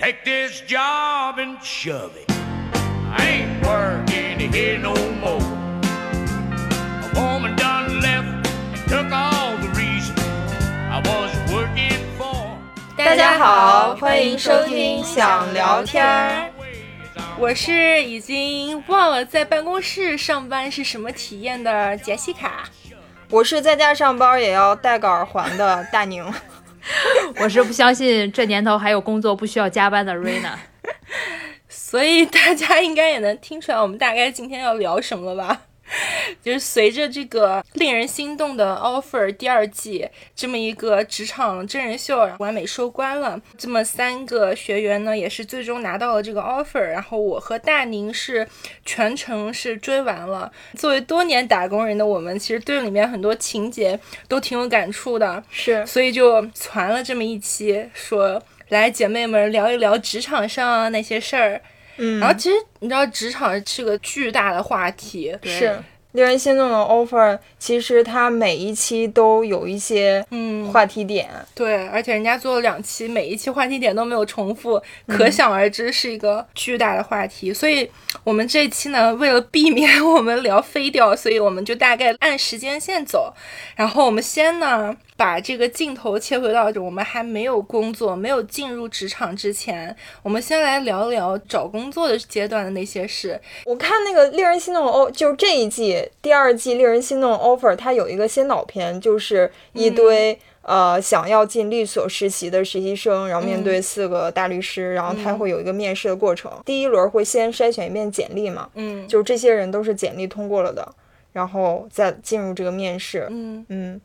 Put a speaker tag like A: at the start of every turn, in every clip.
A: Take this job and shove it. I ain't working here no more. A woman done left and took all the reason I was working for.
B: 大家好，欢迎收听想聊天儿。
C: 我是已经忘了在办公室上班是什么体验的杰西卡。
B: 我是在家上班也要戴个耳环的大宁。
D: 我是不相信这年头还有工作不需要加班的瑞娜。
C: 所以大家应该也能听出来，我们大概今天要聊什么了吧？就是随着这个令人心动的 offer 第二季这么一个职场真人秀完美收官了，这么三个学员呢，也是最终拿到了这个 offer。然后我和大宁是全程是追完了。作为多年打工人的我们，其实对里面很多情节都挺有感触的，
B: 是，
C: 所以就传了这么一期，说来姐妹们聊一聊职场上那些事儿。
B: 嗯，
C: 然后其实你知道，职场是个巨大的话题，
B: 是令人心动的 offer。其实它每一期都有一些
C: 嗯
B: 话题点，
C: 对，而且人家做了两期，每一期话题点都没有重复，可想而知是一个巨大的话题。所以我们这期呢，为了避免我们聊飞掉，所以我们就大概按时间线走。然后我们先呢，把这个镜头切回到我们还没有工作、没有进入职场之前，我们先来聊聊找工作的阶段的那些事。
B: 我看那个令人心动的 o，就是这一季第二季令人心动的 offer，它有一个先导片，就是一堆、呃想要进律所实习的实习生，然后面对四个大律师，然后他会有一个面试的过程。第一轮会先筛选一遍简历嘛，
C: 嗯
B: 就是这些人都是简历通过了的，然后再进入这个面试。
C: 嗯。
B: 嗯，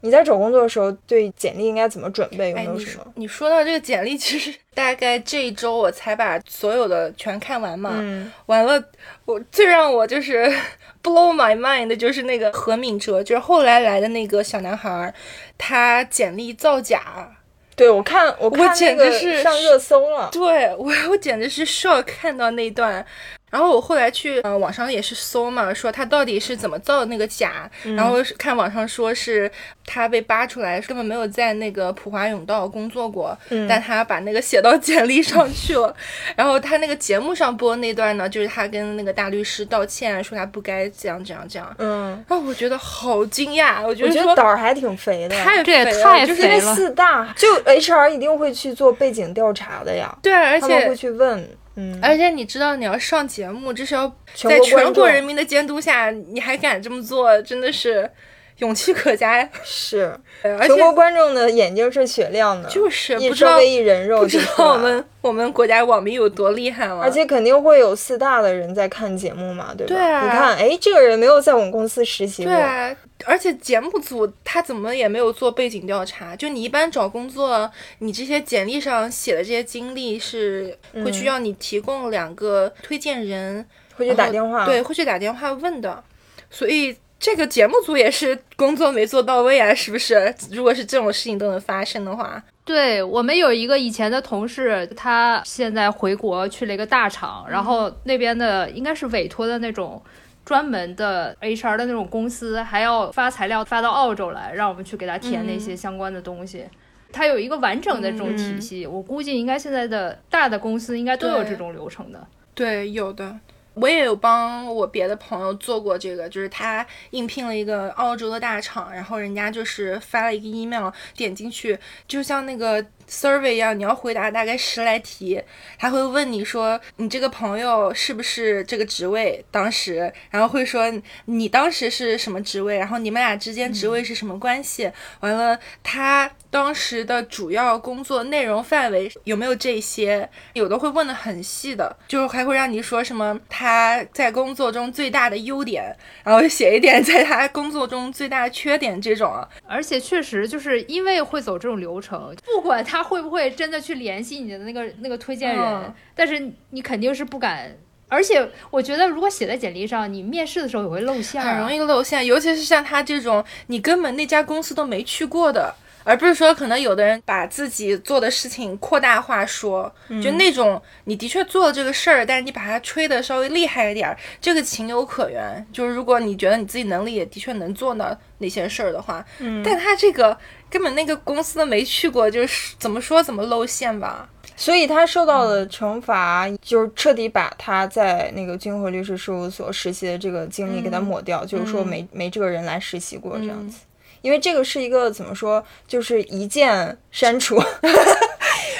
B: 你在找工作的时候对简历应该怎么准备？有没有什么？
C: 你说到这个简历，其实 大概这一周我才把所有的全看完嘛。
B: 嗯
C: 完了，我最让我就是 blow my mind 的就是那个何敏哲，就是后来来的那个小男孩儿，他简历造假。
B: 对，我看我看那个
C: 简直是
B: 上热搜了。
C: 对我，我简直是 shock 看到那段。然后我后来去呃网上也是搜嘛，说他到底是怎么造的那个假，然后是看网上说是他被扒出来根本没有在那个普华永道工作过，但他把那个写到简历上去了。然后他那个节目上播那段呢，就是他跟那个大律师道歉，说他不该这样这样这样。
B: 嗯，
C: 然后我觉得好惊讶，我觉
B: 我觉得胆儿还挺肥的。
C: 太肥了就是
B: 因为四大就 HR 一定会去做背景调查的呀，
C: 对，而且
B: 他们会去问，嗯，
C: 而且你知道，你要上节目，这是要在全
B: 国
C: 人民的监督下，你还敢这么做，真的是勇气可嘉。
B: 是
C: 而且
B: 全国观众的眼睛是雪亮的，
C: 就是
B: 一
C: 不知道
B: 一人肉
C: 不知道我们我们国家网民有多厉害吗？
B: 而且肯定会有四大的人在看节目嘛，对吧？
C: 对啊
B: 你看，哎，这个人没有在我们公司实习过，
C: 对啊，而且节目组他怎么也没有做背景调查？就你一般找工作，你这些简历上写的这些经历是会需要你提供两个推荐人，
B: 会去打电话，
C: 对，会去打电话问的。所以这个节目组也是工作没做到位啊，是不是？如果是这种事情都能发生的话，
D: 对我们有一个以前的同事，他现在回国去了一个大厂，然后那边的应该是委托的那种专门的 HR 的那种公司，还要发材料发到澳洲来，让我们去给他填那些相关的东西。它有一个完整的这种体系，我估计应该现在的大的公司应该都有这种流程的。
C: 对，有的。我也有帮我别的朋友做过这个，就是他应聘了一个澳洲的大厂，然后人家就是发了一个 email，点进去就像那个 survey 一样，你要回答大概十来题，他会问你说你这个朋友是不是这个职位？当时，然后会说你当时是什么职位，然后你们俩之间职位是什么关系，完了他当时的主要工作内容范围有没有这些，有的会问的很细的，就还会让你说什么他在工作中最大的优点，然后写一点在他工作中最大的缺点这种。啊。
D: 而且确实就是因为会走这种流程，不管他会不会真的去联系你的那个那个推荐人，
C: 嗯
D: 但是你肯定是不敢。而且我觉得，如果写在简历上，你面试的时候也会露馅、啊，
C: 很容易露馅，尤其是像他这种你根本那家公司都没去过的，而不是说可能有的人把自己做的事情扩大化说，就那种你的确做了这个事儿，但是你把它吹的稍微厉害一点儿，这个情有可原。就是如果你觉得你自己能力也的确能做到那些事儿的话，但他这个根本那个公司都没去过，就是怎么说怎么露馅吧。
B: 所以他受到的惩罚就是彻底把他在那个君和律师事务所实习的这个经历给他抹掉，就是说没没这个人来实习过这样子。因为这个是一个怎么说，就是一键删除，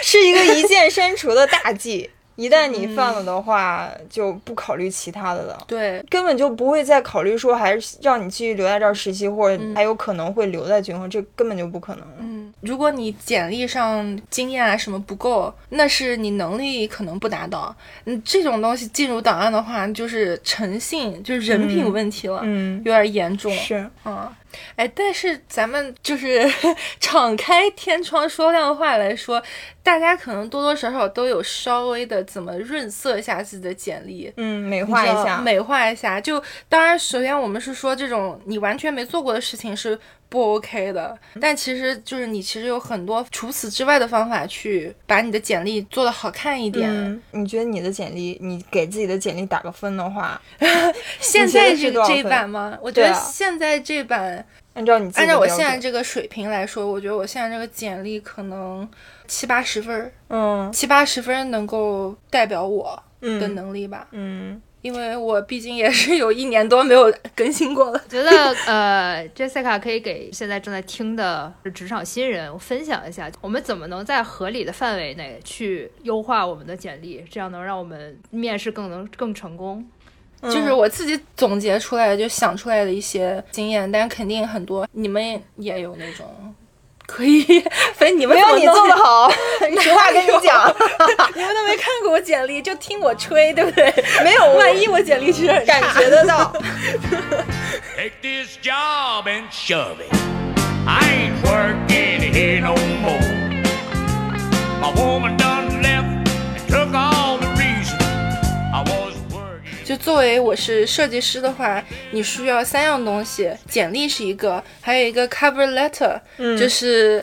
B: 是一个一键删除的大忌。一旦你犯了的话，就不考虑其他的了，
C: 对，
B: 根本就不会再考虑说还是让你继续留在这儿实习，或者还有可能会留在军工，这根本就不可能。
C: 嗯，如果你简历上经验啊什么不够，那是你能力可能不达到。嗯，这种东西进入档案的话，就是诚信，就是人品问题了，
B: 嗯，
C: 有点严重。
B: 是，
C: 嗯。哎，但是咱们就是 敞开天窗说亮话来说，大家可能多多少少都有稍微的怎么润色一下自己的简历，
B: 嗯，美化一下，
C: 美化一下。就当然，首先我们是说这种你完全没做过的事情是。不 OK 的，但其实就是你其实有很多除此之外的方法去把你的简历做得好看一点。
B: 你觉得你的简历，你给自己的简历打个分的话，
C: 现在这这版吗？我觉得现在这版，
B: 按照你
C: 按照我现在这个水平来说，我觉得我现在这个简历可能七八十分，
B: 嗯，
C: 七八十分能够代表我的能力吧，
B: 嗯。
C: 因为我毕竟也是有一年多没有更新过了，
D: 觉得呃，Jessica 可以给现在正在听的职场新人分享一下，我们怎么能在合理的范围内去优化我们的简历，这样能让我们面试更能更成功。
C: 就是我自己总结出来就想出来的一些经验，但肯定很多你们也有那种。可以，非你们
B: 没有你做的好，实话跟你讲，
C: 你们都没看过我简历，就听我吹，对不对？
B: 没有，
C: 万一我简历是
B: 感觉得到。
C: 就作为我是设计师的话，你需要三样东西，简历是一个，还有一个 cover letter，就是，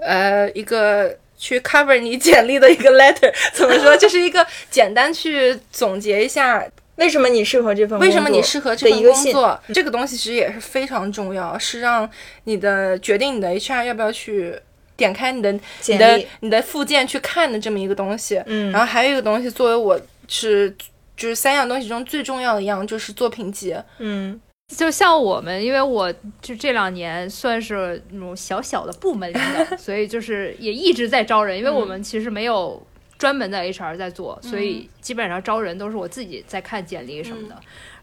C: 呃，一个去 cover 你简历的一个 letter，怎么说？就是一个简单去总结一下
B: 为什么你适合这份，
C: 为什么你适合这份工作？这个东西其实也是非常重要，是让你的决定你的 HR 要不要去点开你的你的你的附件去看的这么一个东西。
B: 嗯，
C: 然后还有一个东西，作为我是。就是三样东西中最重要的一样，就是作品集。
B: 嗯，
D: 就像我们，因为我就这两年算是那种小小的部门领导，所以就是也一直在招人。因为我们其实没有专门的 HR 在做，所以基本上招人都是我自己在看简历什么的。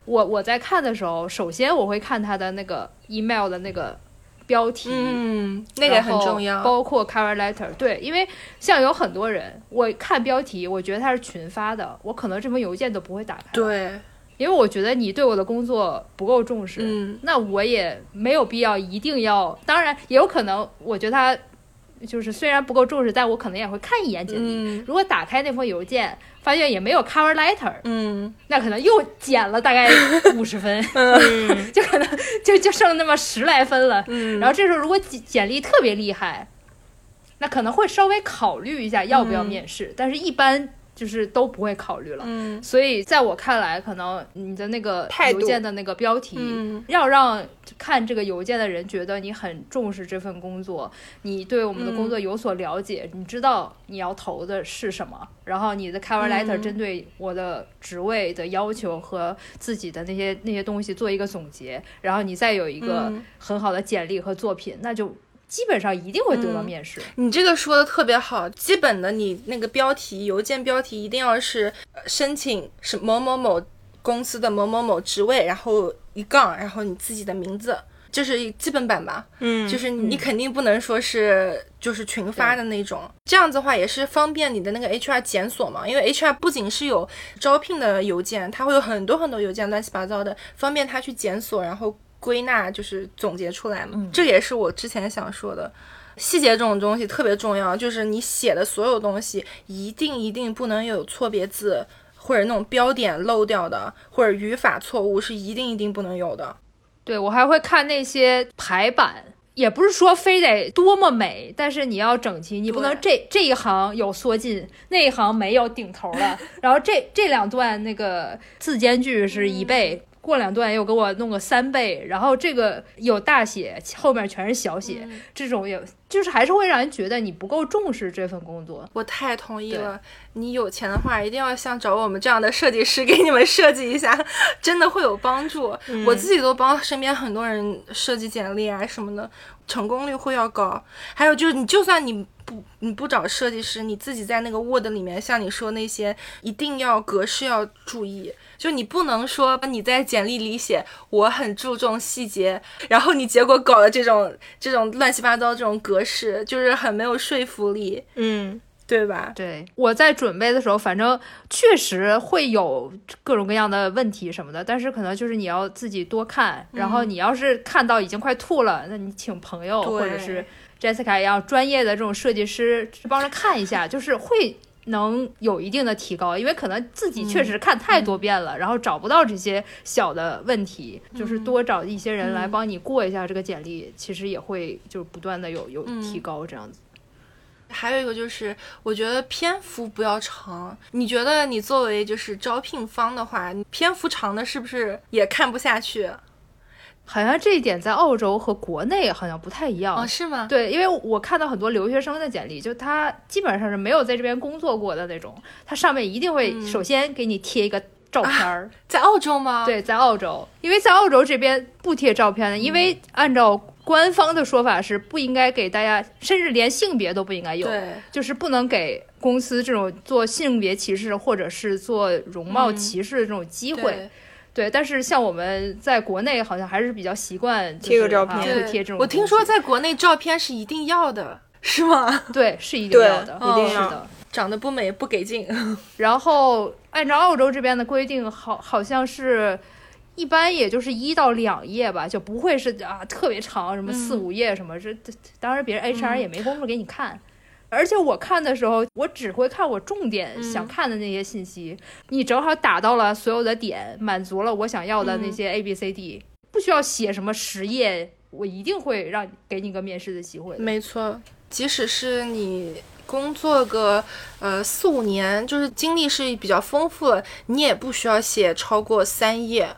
D: 我我在看的时候，首先我会看他的那个 email 的那个。标题，
C: 嗯，那个很重要，
D: 包括 cover letter，对，因为像有很多人，我看标题，我觉得他是群发的，我可能这封邮件都不会打开，
C: 对，
D: 因为我觉得你对我的工作不够重视，
C: 嗯，
D: 那我也没有必要一定要，当然也有可能，我觉得他。就是虽然不够重视，但我可能也会看一眼简历。如果打开那封邮件，发现也没有 cover letter，
C: 嗯，
D: 那可能又减了大概五十分 就可能就就剩那么十来分了。
C: 嗯，
D: 然后这时候如果简简历特别厉害，那可能会稍微考虑一下要不要面试，但是一般。就是都不会考虑了，
C: 嗯，
D: 所以在我看来，可能你的那个邮件的那个标题，要让看这个邮件的人觉得你很重视这份工作，你对我们的工作有所了解，你知道你要投的是什么，然后你的 cover letter 针对我的职位的要求和自己的那些那些东西做一个总结，然后你再有一个很好的简历和作品，那就。基本上一定会得到面试。
C: 你这个说的特别好，基本的你那个标题，邮件标题一定要是申请是某某某公司的某某某职位，然后一杠，然后你自己的名字，这是基本版吧？
B: 嗯，
C: 就是你肯定不能说是就是群发的那种，这样子的话也是方便你的那个 HR 检索嘛，因为 HR 不仅是有招聘的邮件，它会有很多很多邮件乱七八糟的，方便他去检索，然后。归纳就是总结出来嘛，这也是我之前想说的，细节这种东西特别重要，就是你写的所有东西一定一定不能有错别字，或者那种标点漏掉的，或者语法错误是一定一定不能有的。
D: 对我还会看那些排版，也不是说非得多么美，但是你要整齐，你不能这这一行有缩进，那一行没有顶头了，然后这这两段那个字间距是一倍。过两段又给我弄个三倍，然后这个有大写，后面全是小写，这种也就是还是会让人觉得你不够重视这份工作。
C: 我太同意了，你有钱的话，一定要像找我们这样的设计师给你们设计一下，真的会有帮助。我自己都帮身边很多人设计简历啊什么的，成功率会要高。还有就是，你就算你不你不找设计师，你自己在那个 Word 里面，像你说那些，一定要格式要注意。就你不能说你在简历里写我很注重细节，然后你结果搞了这种这种乱七八糟这种格式，就是很没有说服力，
B: 嗯，
C: 对吧？
D: 对，我在准备的时候，反正确实会有各种各样的问题什么的，但是可能就是你要自己多看，然后你要是看到已经快吐了，那你请朋友或者是 Jessica 一样专业的这种设计师帮着看一下，就是会。能有一定的提高，因为可能自己确实看太多遍了，然后找不到这些小的问题，就是多找一些人来帮你过一下这个简历，其实也会就是不断的有有提高这样子。
C: 还有一个就是，我觉得篇幅不要长。你觉得你作为就是招聘方的话，篇幅长的是不是也看不下去？
D: 好像这一点在澳洲和国内好像不太一样
C: 哦，是吗？
D: 对，因为我看到很多留学生的简历，就他基本上是没有在这边工作过的那种，他上面一定会首先给你贴一个照片儿。
C: 在澳洲吗？
D: 对，在澳洲，因为在澳洲这边不贴照片的，因为按照官方的说法是不应该给大家，甚至连性别都不应该有，就是不能给公司这种做性别歧视或者是做容貌歧视的这种机会。对，但是像我们在国内好像还是比较习惯
B: 贴个照片，
D: 会贴这种。
C: 我听说在国内照片是一定要的，是吗？
D: 对，是一定要的，
B: 一定
D: 要的。
C: 长得不美不给劲。
D: 然后按照澳洲这边的规定，好好像是，一般也就是一到两页吧，就不会是啊特别长，什么四五页什么。这当然别人 HR 也没工夫给你看。而且我看的时候，我只会看我重点想看的那些信息。你正好打到了所有的点，满足了我想要的那些 A B C D，不需要写什么十页，我一定会让给你个面试的机会。
C: 没错，即使是你工作个呃四五年，就是经历是比较丰富了，你也不需要写超过三页。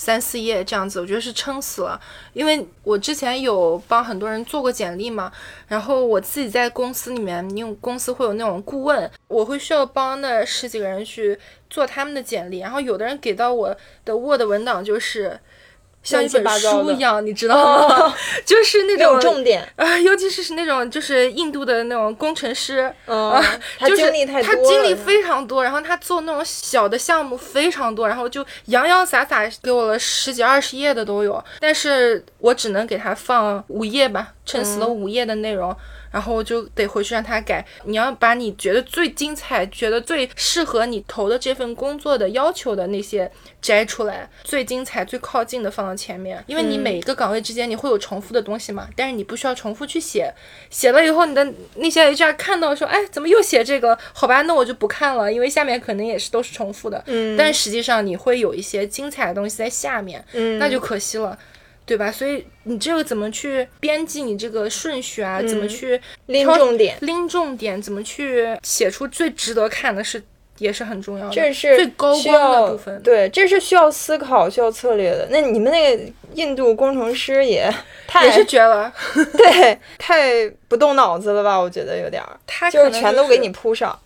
C: 三四页这样子，我觉得是撑死了。因为我之前有帮很多人做过简历嘛，然后我自己在公司里面，因为公司会有那种顾问，我会需要帮那十几个人去做他们的简历，然后有的人给到我的 Word 文档就是。像一本书一样，你知道吗？就是那种
B: 重点
C: 啊，尤其是是那种就是印度的那种工程师啊，
B: 他经历太
C: 多，他经历非常多，然后他做那种小的项目非常多，然后就洋洋洒洒给我了十几二十页的都有，但是我只能给他放五页吧，撑死了五页的内容。然后我就得回去让他改。你要把你觉得最精彩、觉得最适合你投的这份工作的要求的那些摘出来，最精彩、最靠近的放到前面。因为你每一个岗位之间你会有重复的东西嘛，但是你不需要重复去写。写了以后，你的那些 HR 看到说：“哎，怎么又写这个？好吧，那我就不看了，因为下面可能也是都是重复的。”
B: 嗯。
C: 但实际上你会有一些精彩的东西在下面，
B: 嗯，
C: 那就可惜了。对吧？所以你这个怎么去编辑你这个顺序啊？怎么去
B: 拎重点？
C: 拎重点？怎么去写出最值得看的是，也是很重要的。
B: 这是
C: 最高光的部分。
B: 对，这是需要思考、需要策略的。那你们那个印度工程师也 太
C: 也是绝了，
B: 对，太不动脑子了吧？我觉得有点儿，
C: 他
B: 就是全都给你铺上。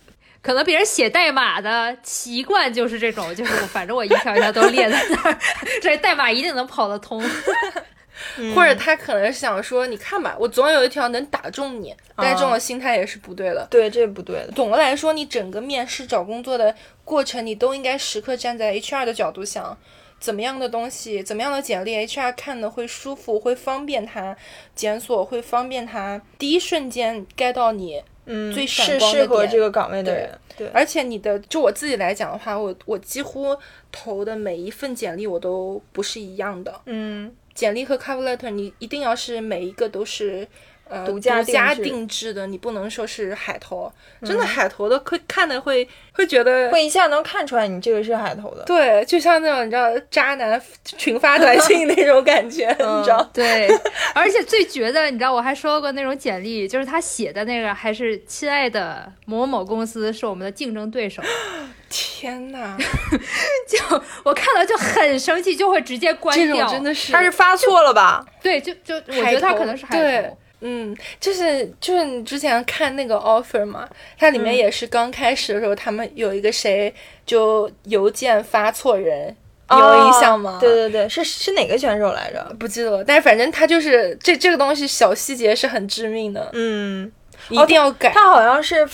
D: 可能别人写代码的习惯就是这种，就是反正我一条一条都列在那儿，这代码一定能跑得通。
C: 或者他可能想说，你看吧，我总有一条能打中你。但这种心态也是不对的。
B: 对，这不对的。
C: 总的来说，你整个面试找工作的过程，你都应该时刻站在 HR 的角度想，怎么样的东西，怎么样的简历，HR 看的会舒服，会方便他检索，会方便他第一瞬间 get 到你。
B: 嗯，
C: 最闪光
B: 的适合这个岗位的人，
C: 对，而且你的就我自己来讲的话，我我几乎投的每一份简历我都不是一样的，
B: 嗯，
C: 简历和 cover letter 你一定要是每一个都是。呃，
B: 独
C: 家
B: 定
C: 制。的，你不能说是海投，真的海投的会看的会会觉得
B: 会一下能看出来你这个是海投的，
C: 对，就像那种你知道渣男群发短信那种感觉，你知道？
D: 对，而且最绝的，你知道我还收到过那种简历，就是他写的那个还是亲爱的某某公司是我们的竞争对手，
C: 天呐，
D: 就我看到就很生气，就会直接关
C: 这种
D: 掉。
C: 真的是。
B: 他是发错了吧？
D: 对，就就我觉得他可能是海
C: 对。
D: 投。
C: 嗯，就是就是你之前看那个 offer 嘛，它里面
B: 嗯
C: 也是刚开始的时候，他们有一个谁就邮件发错人，你有印象吗？
B: 哦对对对，是是哪个选手来着？
C: 不记得了，但是反正他就是这这个东西小细节是很致命的，
B: 嗯，
C: 一定要改
B: 他好像是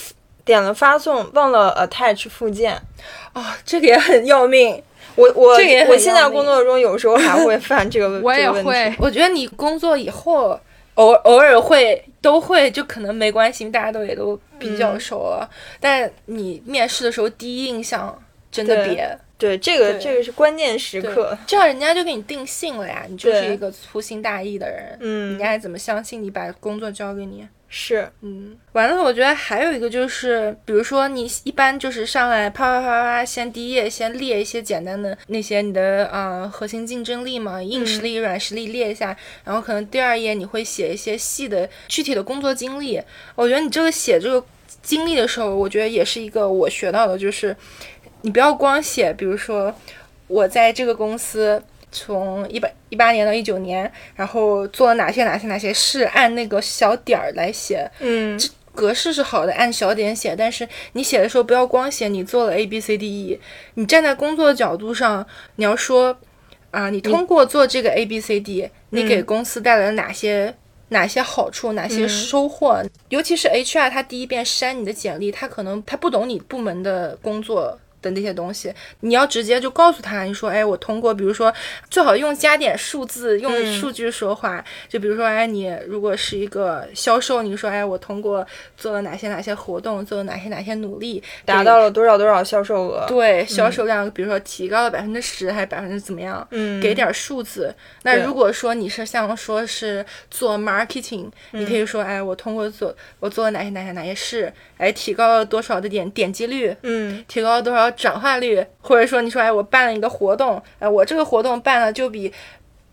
B: 点了发送，忘了 attach 附件。
C: 啊、这个也很要命。
B: 我我
C: 这个也很
B: 我现在工作中有时候还会犯这个问，
D: 我也
B: 这个问题
D: 会，
C: 我觉得你工作以后偶偶尔会都会，就可能没关系，大家都也都比较
B: 嗯
C: 熟了。但你面试的时候第一印象真的别，
B: 对这个
C: 对
B: 这个是关键时刻。
C: 这样人家就给你定性了呀，你就是一个粗心大意的人，
B: 嗯
C: 人家还怎么相信你把工作交给你？
B: 是，
C: 嗯，完了，我觉得还有一个就是，比如说你一般就是上来啪啪啪啪，先第一页先列一些简单的那些你的啊、呃核心竞争力嘛，硬实力、软实力列一下，然后可能第二页你会写一些细的具体的工作经历。我觉得你这个写这个经历的时候，我觉得也是一个我学到的，就是你不要光写，比如说我在这个公司。从一八一八年到一九年，然后做了哪些哪些哪些事，按那个小点儿来写，
B: 嗯
C: 格式是好的，按小点写，但是你写的时候不要光写你做了 A B C D E，你站在工作的角度上，你要说啊，你通过做这个 A B C D，你给公司带来了哪些？哪些好处，哪些收获？尤其是 HR，他第一遍筛你的简历，他可能他不懂你部门的工作的那些东西，你要直接就告诉他，你说，哎，我通过，比如说，最好用加点数字，用
B: 嗯
C: 数据说话，就比如说，哎，你如果是一个销售，你说，哎，我通过做了哪些哪些活动，做了哪些哪些努力，
B: 达到了多少多少销售额？
C: 对销售量，比如说提高了百分之十，还是百分之怎么样？
B: 嗯，
C: 给点儿数字。那如果说你是像说是做 marketing，、你可以说，哎，我通过做我做了哪些哪些哪些事，哎，提高了多少的点点击率，
B: 嗯
C: 提高了多少转化率，或者说你说，哎，我办了一个活动，哎，我这个活动办了就比。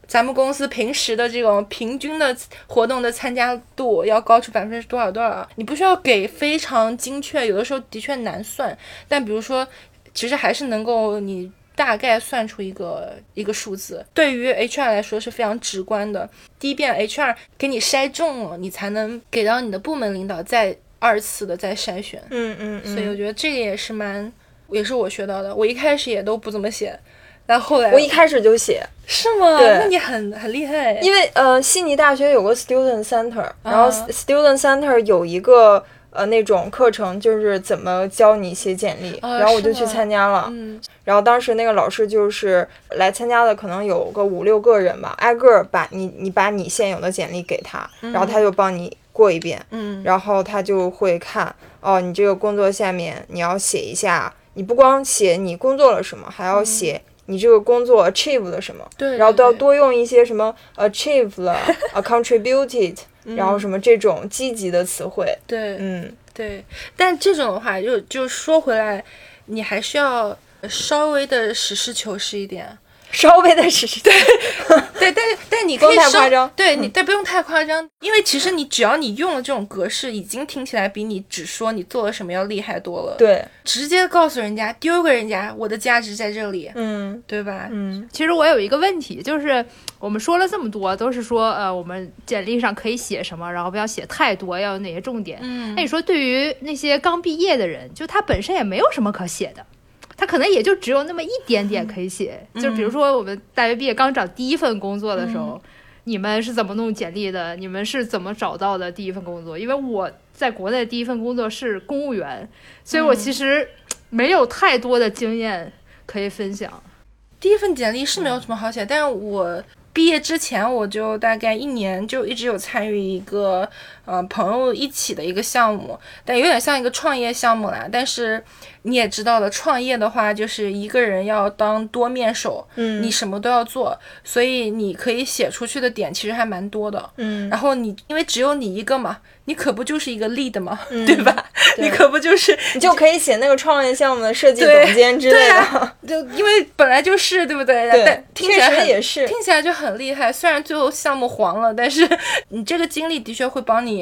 C: 咱们公司平时的这种平均的活动的参加度要高出百分之多少多少？你不需要给非常精确，有的时候的确难算，但比如说，其实还是能够你大概算出一个一个数字。对于 HR 来说是非常直观的。第一遍 HR 给你筛中了，你才能给到你的部门领导再二次的再筛选。
B: 嗯嗯嗯，
C: 所以我觉得这个也是蛮，也是我学到的。我一开始也都不怎么写，但后来
B: 我一开始就写，
C: 是吗？
B: 对
C: 那你很很厉害。
B: 因为呃，悉尼大学有个 student center，然后
C: 啊
B: student center 有一个呃那种课程，就是怎么教你写简历，
C: 啊
B: 然后我就去参加了。
C: 嗯
B: 然后当时那个老师就是来参加的，可能有个五六个人吧，挨个儿把你你把你现有的简历给他，然后他就帮你过一遍，
C: 嗯
B: 然后他就会看哦，你这个工作下面你要写一下，你不光写你工作了什么，还要写你这个工作 achieve 了什么，
C: 对，
B: 然后都要多用一些什么 achieve 了 啊 contributed，然后什么这种积极的词汇，
C: 对
B: 嗯
C: 对。但这种的话，就就说回来，你还是要稍微的实事求是一点。
B: 稍微的是对，
C: 对，但是但你可以稍
B: 太夸张嗯
C: 对你，但不用太夸张，因为其实你只要你用了这种格式，已经听起来比你只说你做了什么要厉害多了。，
B: 对，
C: 直接告诉人家，丢给人家，我的价值在这里，
B: 嗯
C: 对吧？
B: 嗯
D: 其实我有一个问题，就是我们说了这么多，都是说呃，我们简历上可以写什么，然后不要写太多，要有哪些重点。
C: 嗯
D: 那你说，对于那些刚毕业的人，就他本身也没有什么可写的，他可能也就只有那么一点点可以写。就比如说我们大学毕业刚找第一份工作的时候，你们是怎么弄简历的？你们是怎么找到的第一份工作？因为我在国内第一份工作是公务员，所以我其实没有太多的经验可以分享。
C: 第一份简历是没有什么好写，但是我毕业之前我就大概一年就一直有参与一个呃朋友一起的一个项目，但有点像一个创业项目啦。但是你也知道的，创业的话就是一个人要当多面手，
B: 嗯，
C: 你什么都要做，所以你可以写出去的点其实还蛮多的。
B: 嗯
C: 然后你因为只有你一个嘛，你可不就是一个 lead 嘛，
B: 嗯
C: 对吧？你可不就是
B: 你就可以写那个创业项目的设计 总监之类的，
C: 就因为本来就是对不对？
B: 对
C: 但听起来
B: 也是，
C: 听起来就很厉害。虽然最后项目黄了，但是你这个经历的确会帮你，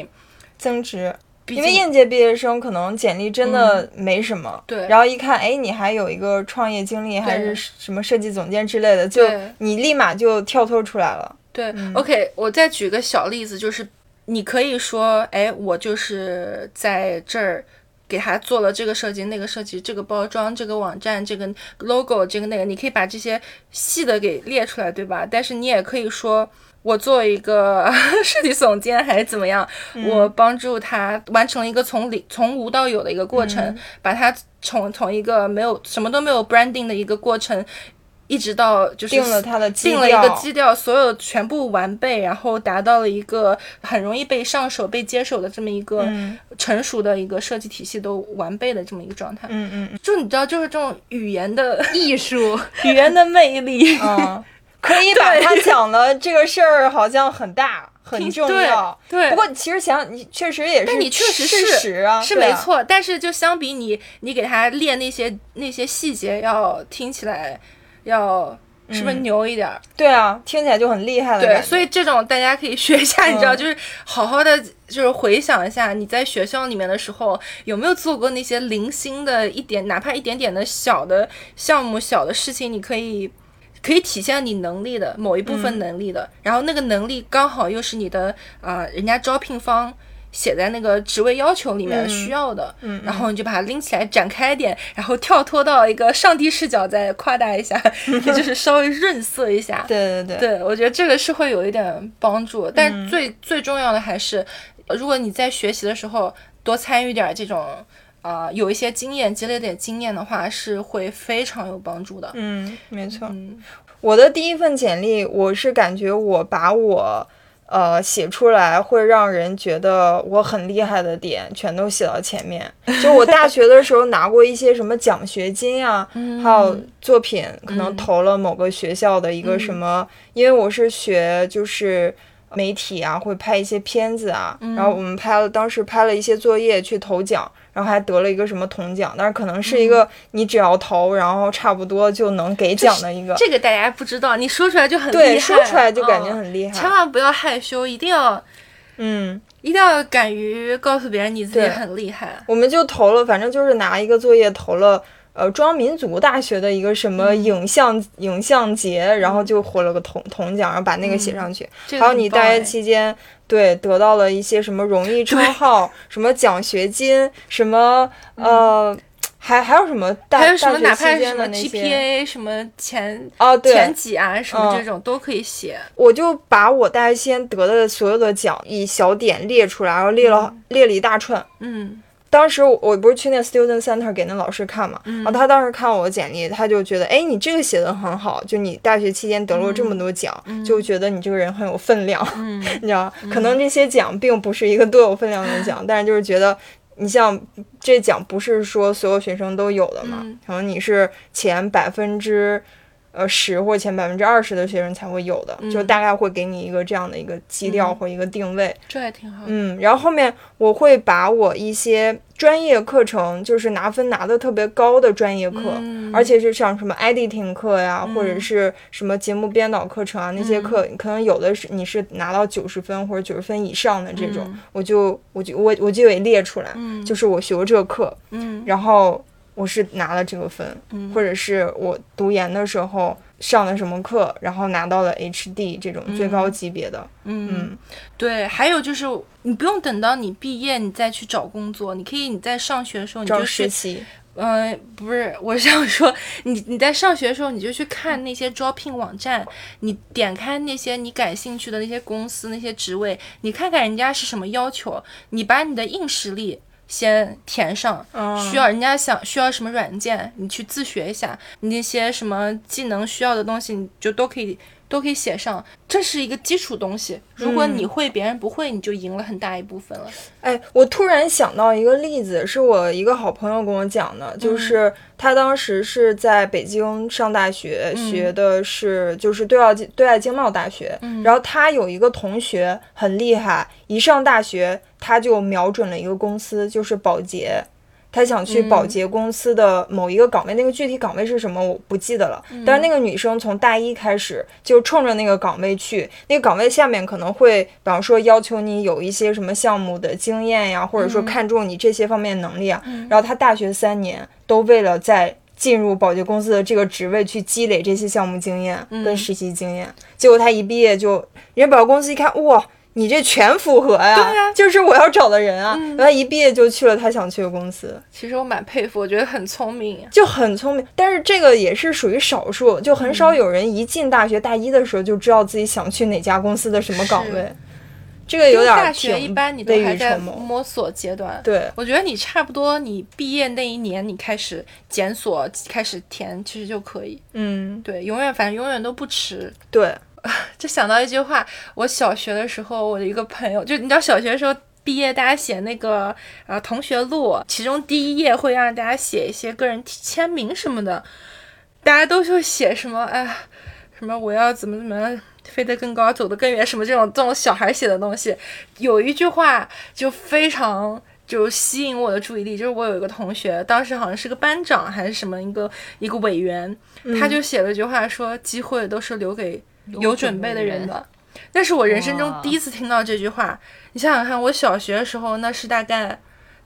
B: 增值，因为应届毕业生可能简历真的没什么，
C: 对
B: 然后一看，哎，你还有一个创业经历，还是什么设计总监之类的，就你立马就跳脱出来了。
C: 对、o k 我再举个小例子，就是你可以说，哎，我就是在这儿给他做了这个设计、那个设计、这个包装、这个网站、这个 logo、这个那个，你可以把这些细的给列出来，对吧？但是你也可以说。我作为一个 设计总监还是怎么样，我帮助他完成了一个从零从无到有的一个过程，把他从从一个没有什么都没有 branding 的一个过程，一直到就是
B: 定了他的基
C: 定了一个
B: 调
C: 基调，所有全部完备，然后达到了一个很容易被上手、被接手的这么一个
B: 嗯。
C: 成熟的一个设计体系都完备的这么一个状态。
B: 嗯嗯。
C: 就你知道，就是这种语言的
D: 艺术，
C: 语言的魅力。
B: 嗯，可以把他讲的这个事儿好像很大很重要。
C: 对，
B: 不过其实想想，你确实也是，
C: 但你确实
B: 事
C: 是
B: 实啊。
C: 是没错，但是就相比你，你给他列那些那些细节，要听起来要是不是
B: 嗯
C: 牛一点儿？
B: 对啊，听起来就很厉害了
C: 对，所以这种大家可以学一下，你知道，
B: 嗯
C: 就是好好的，就是回想一下你在学校里面的时候，有没有做过那些零星的一点，哪怕一点点的小的项目、小的事情，你可以可以体现你能力的某一部
B: 嗯。
C: 分能力的，然后那个能力刚好又是你的啊、呃人家招聘方。写在那个职位要求里面
B: 嗯。
C: 需要的，
B: 嗯
C: 然后你就把它拎起来展开一点，然后跳脱到一个上帝视角再夸大一下，也就是稍微润色一下。
B: 对对对，
C: 对，我觉得这个是会有一点帮助，但
B: 嗯。
C: 最、最重要的还是，呃如果你在学习的时候多参与点儿这种，啊、有一些经验，积累点经验的话，是会非常有帮助的。
B: 嗯，没错。
C: 嗯
B: 我的第一份简历，我是感觉我把我呃写出来会让人觉得我很厉害的点全都写到前面。就我大学的时候拿过一些什么奖学金啊，还有作品，可能投了某个学校的一个什么，因为我是学就是。媒体啊，会拍一些片子啊，然后我们拍了，当时拍了一些作业去投奖，然后还得了一个什么铜奖，但是可能是一个你只要投，然后差不多就能给奖的一个，
C: 这个大家不知道，你说出来就很厉
B: 对，
C: 害，
B: 说出来就感觉
C: 嗯
B: 很厉害。
C: 千万不要害羞，一定要
B: 嗯，
C: 一定要敢于告诉别人你自己很厉害。
B: 我们就投了，反正就是拿一个作业投了。呃，中央民族大学的一个什么影像、影像节，然后就获了个铜铜奖，然后把那个写上去。
C: 这个
B: 还有你大学期间，对得到了一些什么荣誉称号、什么奖学金、什么呃，还还有什么大
C: 还有什么，哪
B: 大学期
C: 怕什么
B: 间的那些
C: ？GPA 什么前
B: 哦，对，
C: 前几啊，什么
B: 嗯。
C: 这种都可以写。
B: 我就把我大学期间得的所有的奖以小点列出来，然后列了、列了一大串。
C: 嗯
B: 当时我我不是去那 student center 给那老师看嘛，然后他当时看我的简历，他就觉得，哎，你这个写的很好，就你大学期间得了这么多奖，就觉得你这个人很有分量，
C: 嗯
B: 你知道，可能这些奖并不是一个多有分量的 奖，但是就是觉得。你像这奖不是说所有学生都有的嘛？
C: 嗯
B: 可能你是前百分之呃十或前百分之二十的学生才会有的，就大概会给你一个这样的一个基调或一个定位。
C: 这也挺好。
B: 嗯，然后后面我会把我一些专业课程，就是拿分拿的特别高的专业课，
C: 嗯。
B: 而且是像什么 editing 课呀，或者是什么节目编导课程啊，那些课可能有的是你是拿到九十分或者九十分以上的这种，
C: 嗯。
B: 我就我就我我就也列出来，就是我学过这个课，
C: 嗯。
B: 然后我是拿了这个分，
C: 嗯。
B: 或者是我读研的时候上了什么课，然后拿到了 HD 这种最高级别的，
C: 嗯，对，还有就是你不用等到你毕业你再去找工作，你可以你在上学的时候你就是
B: 实习。
C: 嗯，不是，我是想说，你你在上学的时候，你就去看那些招聘网站，你点开那些你感兴趣的那些公司、那些职位，你看看人家是什么要求，你把你的硬实力先填上，
B: 嗯
C: 需要人家想需要什么软件，你去自学一下，你那些什么技能需要的东西，你就都可以都可以写上，这是一个基础东西。如果你会，别人不会，你就赢了很大一部分了。
B: 哎，我突然想到一个例子，是我一个好朋友跟我讲的，就是他当时是在北京上大学，学的是就是对外对外经贸大学，然后他有一个同学很厉害，一上大学他就瞄准了一个公司，就是保洁。她想去保洁公司的某一个岗位，那个具体岗位是什么我不记得了。但是那个女生从大一开始就冲着那个岗位去，那个岗位下面可能会，比方说要求你有一些什么项目的经验呀，或者说看重你这些方面能力啊。然后她大学三年都为了在进入保洁公司的这个职位去积累这些项目经验跟实习经验，结果她一毕业就，人家保洁公司一看，哇！你这全符合呀，
C: 对呀
B: 就是我要找的人啊。然后他一毕业就去了他想去的公司，
C: 其实我蛮佩服，我觉得很聪明。
B: 就很聪明。但是这个也是属于少数，就很少有人一进大学大一的时候就知道自己想去哪家公司的什么岗位。这个有点
C: 大学一般你都还在。摸索阶段。
B: 对，
C: 我觉得你差不多，你毕业那一年你开始检索，开始填，其实就可以。
B: 嗯，
C: 对，永远反正永远都不迟。
B: 对，
C: 就想到一句话，我小学的时候，我的一个朋友，就你知道小学的时候毕业，大家写那个呃同学录，其中第一页会让大家写一些个人签名什么的，大家都就写什么哎，什么我要怎么怎么飞得更高，走得更远，什么这种这种小孩写的东西，有一句话就非常。就吸引我的注意力，就是我有一个同学，当时好像是个班长还是什么一个一个委员，他就写了一句话说：“机会都是留给有准备的人的。”那是我人生中第一次听到这句话。你想想看，我小学的时候那是大概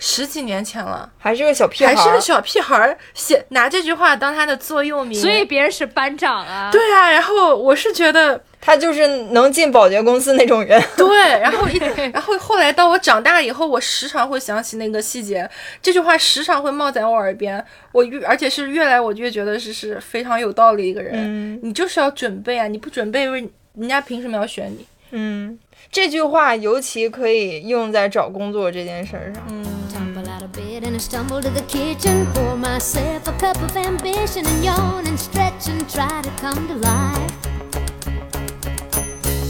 C: 十几年前了，
B: 还是个小屁孩儿，
C: 还是个小屁孩儿，写拿这句话当他的座右铭。
D: 所以别人是班长啊。
C: 对啊，然后我是觉得
B: 他就是能进保洁公司那种人。
C: 对，然后一然后后来到我长大以后，我时常会想起那个细节，这句话时常会冒在我耳边。我越而且是越来我越觉得是是非常有道理一个人。
B: 嗯
C: 你就是要准备啊，你不准备，人家凭什么要选你？
B: 嗯，这句话尤其可以用在找工作这件事儿上。
E: Tumble out of bed and I stumble to the kitchen. Pour myself a cup of ambition and yawn and stretch and try to come to life.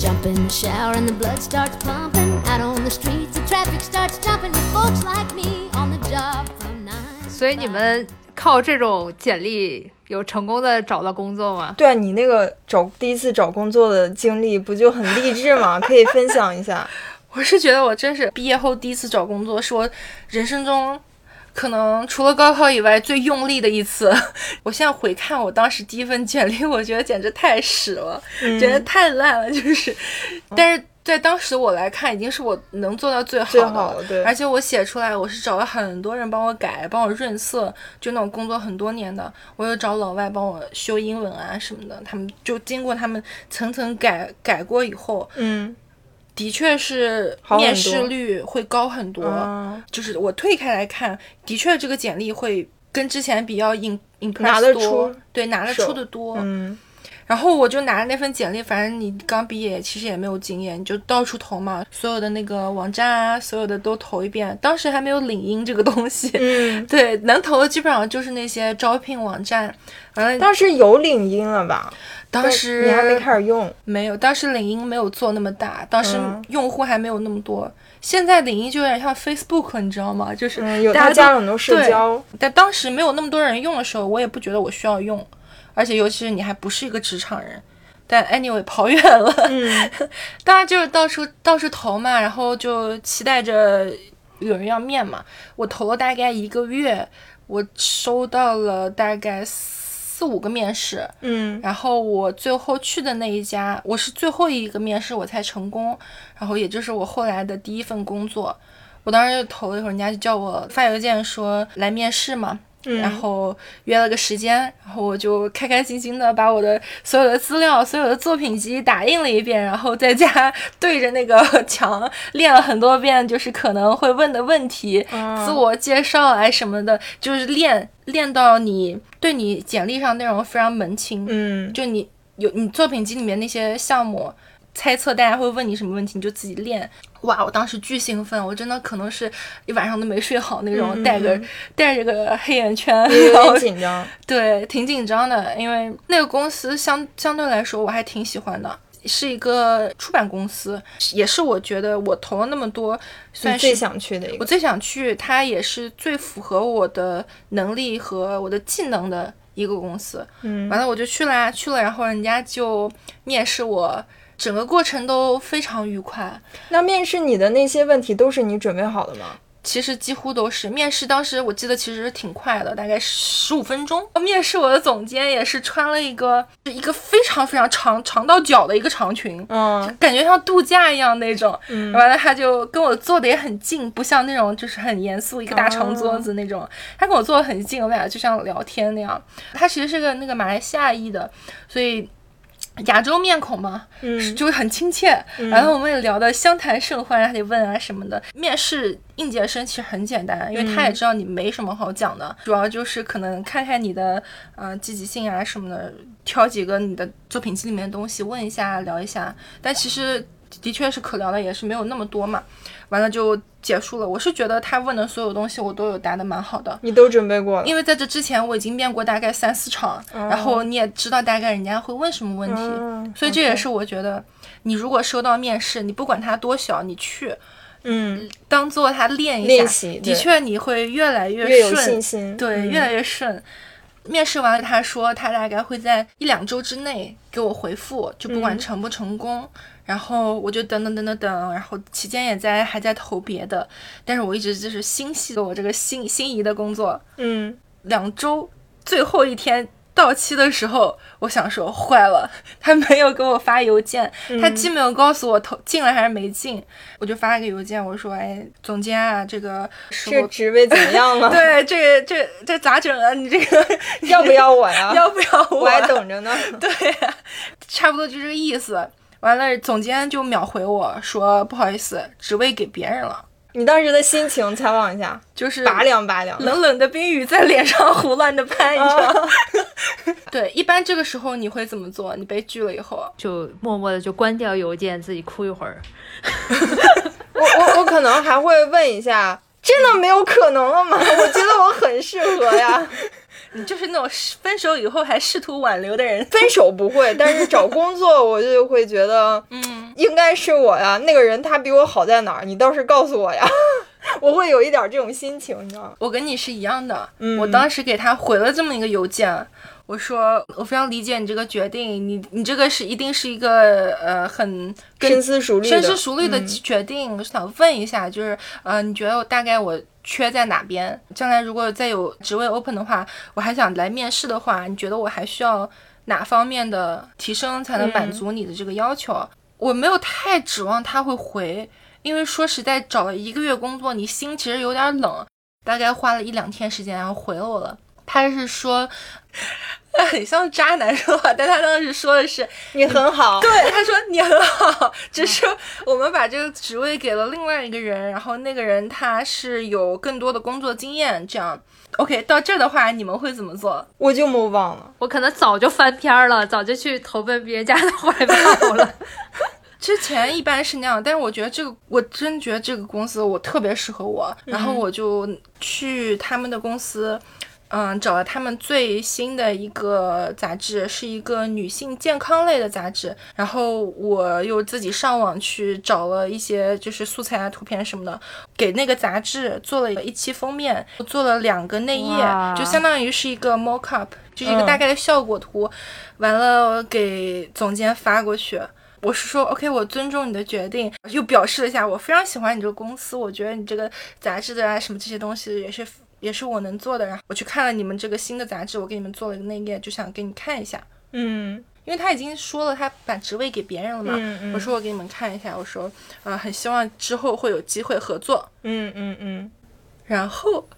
E: Jump in the shower and the blood starts pumping. Out on the streets, the traffic starts jumping with folks like me on the job from nine.
D: 所以你们靠这种简历有成功的找到工作吗？
B: 对啊，你那个找第一次找工作的经历不就很励志吗？可以分享一下。
C: 我是觉得我真是毕业后第一次找工作，是我人生中可能除了高考以外最用力的一次。我现在回看我当时第一份简历，我觉得简直太屎了，简直太烂了，就是，但是。在当时我来看，已经是我能做到最好的
B: 好对
C: 而且我写出来，我是找了很多人帮我改，帮我润色，就那种工作很多年的，我有找老外帮我修英文啊什么的，他们就经过他们层层改改过以后，
B: 嗯，
C: 的确是面试率会高很多。
B: 啊
C: 就是我退开来看，的确这个简历会跟之前比较 in impress
B: 拿得
C: 多
B: 出
C: 对拿得出的多。
B: 嗯
C: 然后我就拿着那份简历，反正你刚毕业，其实也没有经验，你就到处投嘛，所有的那个网站啊，所有的都投一遍。当时还没有领英这个东西，
B: 嗯，
C: 对，能投的基本上就是那些招聘网站。完了，
B: 当时有领英了吧？
C: 当时
B: 你还没开始用。
C: 没有，当时领英没有做那么大，当时
B: 嗯
C: 用户还没有那么多。现在领英就有点像 Facebook，你知道吗？就是
B: 嗯，有
C: 大家都
B: 他加很多社交。
C: 但当时没有那么多人用的时候，我也不觉得我需要用，而且尤其是你还不是一个职场人。但 anyway 跑远了，
B: 嗯
C: 当然就是到处到处投嘛，然后就期待着有人要面嘛。我投了大概一个月，我收到了大概四五个面试，
B: 嗯
C: 然后我最后去的那一家，我是最后一个面试我才成功，然后也就是我后来的第一份工作。我当时就投了一会儿，人家就叫我发邮件说来面试嘛，然后约了个时间，然后我就开开心心的把我的所有的资料、所有的作品集打印了一遍，然后在家对着那个 墙练了很多遍，就是可能会问的问题、自我介绍啊什么的，就是练练到你对你简历上内容非常门清，
B: 嗯。
C: 就你有你作品集里面那些项目，猜测大家会问你什么问题，你就自己练。哇，我当时巨兴奋，我真的可能是一晚上都没睡好那种，带个
B: 嗯
C: 带着个黑眼圈，
B: 有点紧张。
C: 对，挺紧张的，因为那个公司相相对来说我还挺喜欢的，是一个出版公司，也是我觉得我投了那么多，算是
B: 最想去的一个。
C: 我最想去，它也是最符合我的能力和我的技能的一个公司。
B: 嗯
C: 完了我就去啦，去了，然后人家就面试我，整个过程都非常愉快。
B: 那面试你的那些问题都是你准备好的吗？
C: 其实几乎都是面试。当时我记得其实挺快的，大概十五分钟。面试我的总监也是穿了一个一个非常非常长长到脚的一个长裙，
B: 嗯
C: 感觉像度假一样那种。
B: 嗯
C: 完了，他就跟我坐的也很近，不像那种就是很严肃一个大长桌子那种。他跟我坐的很近，我们俩就像聊天那样。他其实是个那个马来西亚裔的，所以。亚洲面孔嘛，
B: 嗯
C: 就会很亲切，然后我们也聊得相谈甚欢，还得问啊什么的。面试应届生其实很简单，因为他也知道你没什么好讲的，主要就是可能看看你的呃积极性啊什么的，挑几个你的作品集里面的东西问一下聊一下。但其实的确是可聊的，也是没有那么多嘛。完了就结束了。我是觉得他问的所有东西我都有答的蛮好的，
B: 你都准备过了，
C: 因为在这之前我已经面过大概三四场，然后你也知道大概人家会问什么问题，
B: 嗯
C: 所以这也是我觉得你如果收到面试，你不管他多小，你去
B: 嗯
C: 当做他练一下，
B: 练习
C: 的确你会越来越
B: 越有
C: 顺，
B: 信心，
C: 对，
B: 嗯
C: 越来越顺。面试完了，他说他大概会在一两周之内给我回复，就不管
B: 嗯
C: 成不成功。然后我就等等等等等，然后期间也在还在投别的，但是我一直就是心系着我这个心心仪的工作。
B: 嗯
C: 两周最后一天到期的时候，我想说坏了，他没有给我发邮件，他既没有告诉我投进了还是没进，我就发了个邮件，我说哎，总监啊，这个是
B: 这
C: 我
B: 职位怎么样了？
C: 对这这这咋整啊？你这个
B: 要不要我呀？
C: 要不要我？
B: 我还等着呢。
C: 对，差不多就这个意思。完了，总监就秒回我说不好意思，职位给别人了，
B: 你当时的心情采访一下，
C: 就是
B: 拔凉拔凉。
C: 冷冷的冰雨在脸上胡乱的拍，你知道吗？对，一般这个时候你会怎么做？你被拒了以后，
D: 就默默的就关掉邮件，自己哭一会儿。
B: 我我我可能还会问一下，真的没有可能了吗？我觉得我很适合呀。
C: 你就是那种分手以后还试图挽留的人。
B: 分手不会，但是找工作我就会觉得，
C: 嗯，
B: 应该是我呀。那个人他比我好在哪儿？你倒是告诉我呀。我会有一点这种心情，你知道吗？
C: 我跟你是一样的。
B: 嗯
C: 我当时给他回了这么一个邮件，我说我非常理解你这个决定，你你这个是一定是一个呃很
B: 深思熟虑的，
C: 深思熟虑的
B: 嗯
C: 决定，我想问一下，就是呃，你觉得我大概我缺在哪边？将来如果再有职位 open 的话，我还想来面试的话，你觉得我还需要哪方面的提升才能满
B: 嗯
C: 足你的这个要求？我没有太指望他会回，因为说实在，找了一个月工作，你心其实有点冷。大概花了一两天时间，然后回了我了。他是说，很像渣男说话，但他当时说的是，
B: 你很好。
C: 对，他说你很好，只是我们把这个职位给了另外一个人，然后那个人他是有更多的工作经验，这样。OK，到这儿的话，你们会怎么做？
B: 我就 move on 了。
D: 我可能早就翻篇儿了，早就去投奔别人家的怀抱了。
C: 之前一般是那样，但是我觉得这个，我真觉得这个公司我特别适合我，然后我就去他们的公司。嗯，找了他们最新的一个杂志，是一个女性健康类的杂志。然后我又自己上网去找了一些就是素材啊、图片什么的，给那个杂志做了一期封面，做了两个内页，就相当于是一个 mock up，就是一个
B: 嗯
C: 大概的效果图。完了给总监发过去。我是说，OK，我尊重你的决定，又表示了一下我非常喜欢你这个公司，我觉得你这个杂志的啊什么这些东西也是也是我能做的。然后我去看了你们这个新的杂志，我给你们做了一个内页，就想给你看一下，
B: 嗯
C: 因为他已经说了他把职位给别人了嘛。
B: 嗯嗯
C: 我说我给你们看一下，我说呃很希望之后会有机会合作。
B: 嗯嗯嗯
C: 然后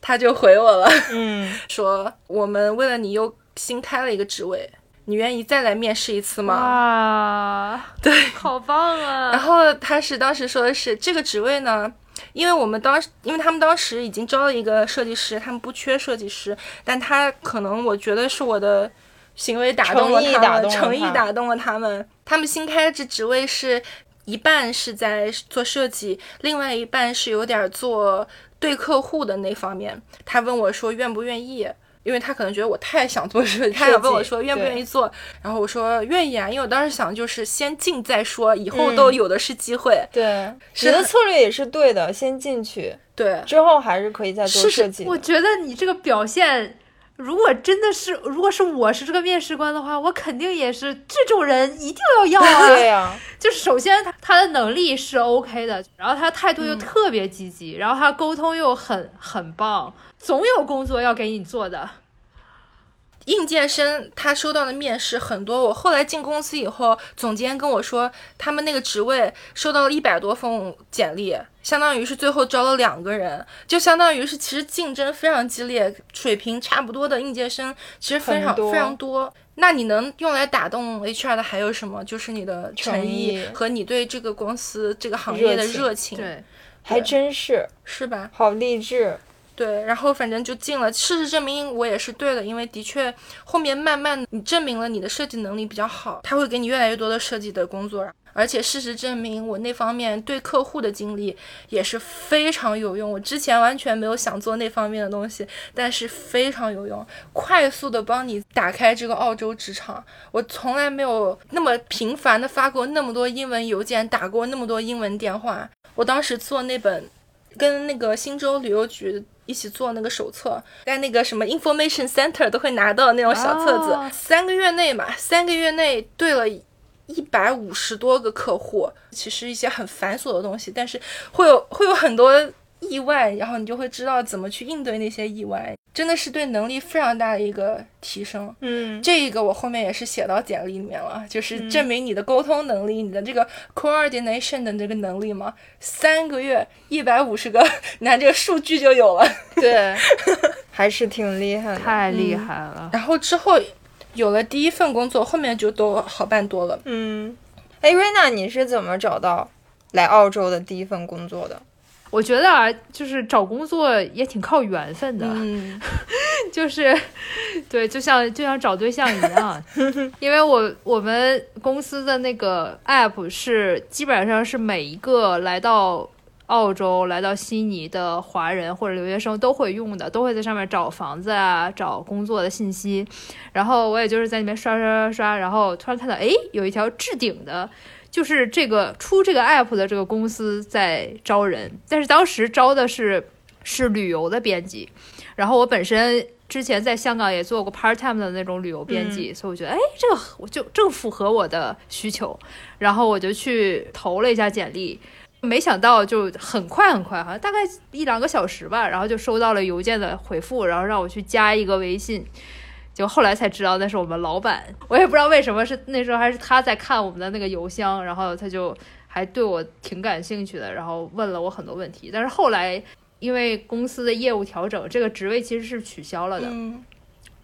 C: 他就回我了，
B: 嗯，
C: 说我们为了你又新开了一个职位，你愿意再来面试一次吗？
D: 哇，
C: 对，
D: 好棒啊！
C: 然后他是当时说的是这个职位呢，因为我们当时，因为他们当时已经招了一个设计师，他们不缺设计师，但他可能我觉得是我的行为打动了他们，诚意打动了他们。他们新开这职位是一半是在做设计，另外一半是有点做对客户的那方面。他问我说愿不愿意。因为他可能觉得我太想做设计，他想问我说愿不愿意做，然后我说愿意啊，因为我当时想就是先进再说，以后都
B: 嗯
C: 有的是机会。
B: 对，
C: 是
B: 你的策略也是对的，先进去，
C: 对，
B: 之后还是可以再做设计的。
D: 我觉得你这个表现如果真的是，如果是我是这个面试官的话，我肯定也是这种人，一定要要啊。
B: 对呀、
D: 就是首先他他的能力是 OK 的，然后他态度又特别积极，然后他沟通又很很棒，总有工作要给你做的。
C: 应届生他收到的面试很多，我后来进公司以后，总监跟我说，他们那个职位收到了一百多封简历，相当于是最后招了两个人，就相当于是其实竞争非常激烈，水平差不多的应届生其实非常非常多。那你能用来打动 HR 的还有什么？就是你的诚
B: 诚
C: 意
B: 意
C: 和你对这个公司这个行业的
B: 热情
C: 热情，
D: 对，
B: 还真是
C: 是吧？
B: 好励志。
C: 对，然后反正就进了。事实证明我也是对的，因为的确后面慢慢你证明了你的设计能力比较好，他会给你越来越多的设计的工作。而且事实证明我那方面对客户的经历也是非常有用。我之前完全没有想做那方面的东西，但是非常有用，快速的帮你打开这个澳洲职场。我从来没有那么频繁的发过那么多英文邮件，打过那么多英文电话。我当时做那本跟那个新州旅游局一起做那个手册，在那个什么 information center 都会拿到那种小册子。
D: 哦
C: 三个月内嘛，三个月内对了一百五十多个客户，其实一些很繁琐的东西，但是会有会有很多意外，然后你就会知道怎么去应对那些意外，真的是对能力非常大的一个提升。
B: 嗯，
C: 这一个我后面也是写到简历里面了，就是证明你的沟通能力，你的这个 coordination 的这个能力嘛。三个月一百五十个，你看这个数据就有了。
B: 对，还是挺厉害的。
D: 太厉害了。
C: 然后之后有了第一份工作，后面就都好办多了。
B: 嗯，哎，瑞娜，你是怎么找到来澳洲的第一份工作的？
D: 我觉得啊，就是找工作也挺靠缘分的。
C: 嗯，
D: 就是，对，就像就像找对象一样，因为我我们公司的那个 app 是基本上是每一个来到澳洲、来到悉尼的华人或者留学生都会用的，都会在上面找房子啊、找工作的信息。然后我也就是在里面刷刷刷刷，然后突然看到，哎，有一条置顶的。就是这个出这个 app 的这个公司在招人，但是当时招的是是旅游的编辑，然后我本身之前在香港也做过 part time 的那种旅游编辑，所以我觉得哎，这个我就正符合我的需求，然后我就去投了一下简历，没想到就很快很快，好像大概一两个小时吧，然后就收到了邮件的回复，然后让我去加一个微信。结果后来才知道那是我们老板，我也不知道为什么是那时候还是他在看我们的那个邮箱，然后他就还对我挺感兴趣的，然后问了我很多问题。但是后来因为公司的业务调整，这个职位其实是取消了的，
C: 嗯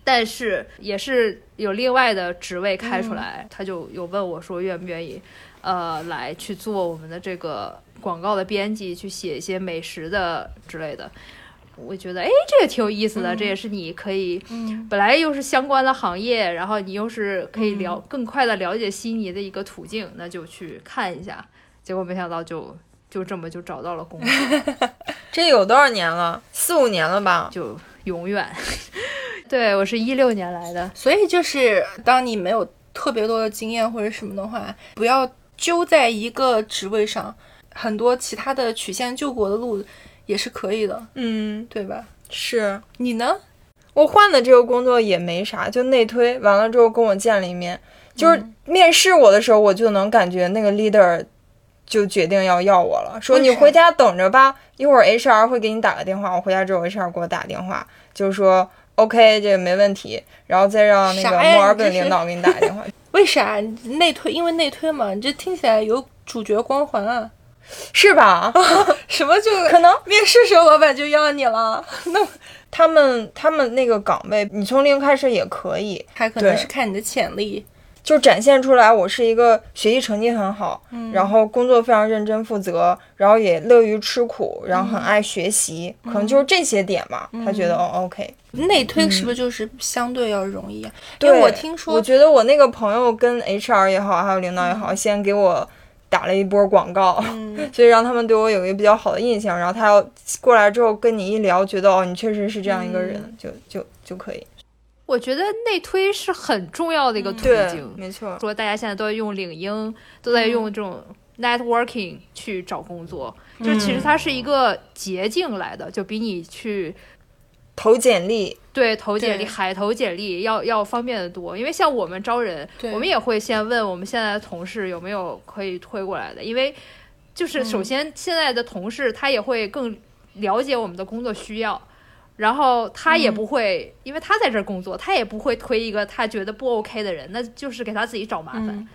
D: 但是也是有另外的职位开出来，他就有问我说愿不愿意，呃，来去做我们的这个广告的编辑，去写一些美食的之类的。我觉得哎，这也挺有意思的，这也是你可以
C: 嗯
D: 本来又是相关的行业，然后你又是可以了、更快的了解悉尼的一个途径，那就去看一下。结果没想到就就这么就找到了工作，
B: 这有多少年了？四五年了吧？
D: 就永远。对我是一六年来的，
C: 所以就是当你没有特别多的经验或者什么的话，不要揪在一个职位上，很多其他的曲线救国的路也是可以的，
B: 嗯，
C: 对吧？
B: 是
C: 你呢？
B: 我换的这个工作也没啥，就内推完了之后跟我见了一面，就是面试我的时候，我就能感觉那个 leader 就决定要要我了，说你回家等着吧，一会儿 HR 会给你打个电话。我回家之后，HR 给我打电话，就是说 OK 这个没问题，然后再让那个墨尔本领导给你打个电话。
C: 为啥内推？因为内推嘛，你这听起来有主角光环啊！
B: 是吧？
C: 什么就
B: 可能
C: 面试时候老板就要你了？那
B: 他们他们那个岗位，你从零开始也可以，
C: 还可能是看你的潜力。
B: 就展现出来我是一个学习成绩很好，然后工作非常认真负责，然后也乐于吃苦，然后很爱学习，可能就是这些点吧。他觉得哦，OK，
C: 内推是不是就是相对要容易啊？因
B: 对
C: 为我听说
B: 我觉得我那个朋友跟 HR 也好，还有领导也好，先给我打了一波广告，所以让他们对我有一个比较好的印象。然后他要过来之后跟你一聊，觉得哦，你确实是这样一个人，就就就可以。
D: 我觉得内推是很重要的一个途
B: 对
D: 径。，
B: 没错。
D: 说大家现在都在用领英，都在用这种 networking 去找工作，就其实它是一个捷径来的，就比你去
B: 投简历，
D: 对，投简历，海投简历要要方便的多，因为像我们招人，我们也会先问我们现在的同事有没有可以推过来的，因为就是首先现在的同事他也会更了解我们的工作需要，然后他也不会，因为他在这儿工作，他也不会推一个他觉得不 OK 的人，那就是给他自己找麻烦，
C: 嗯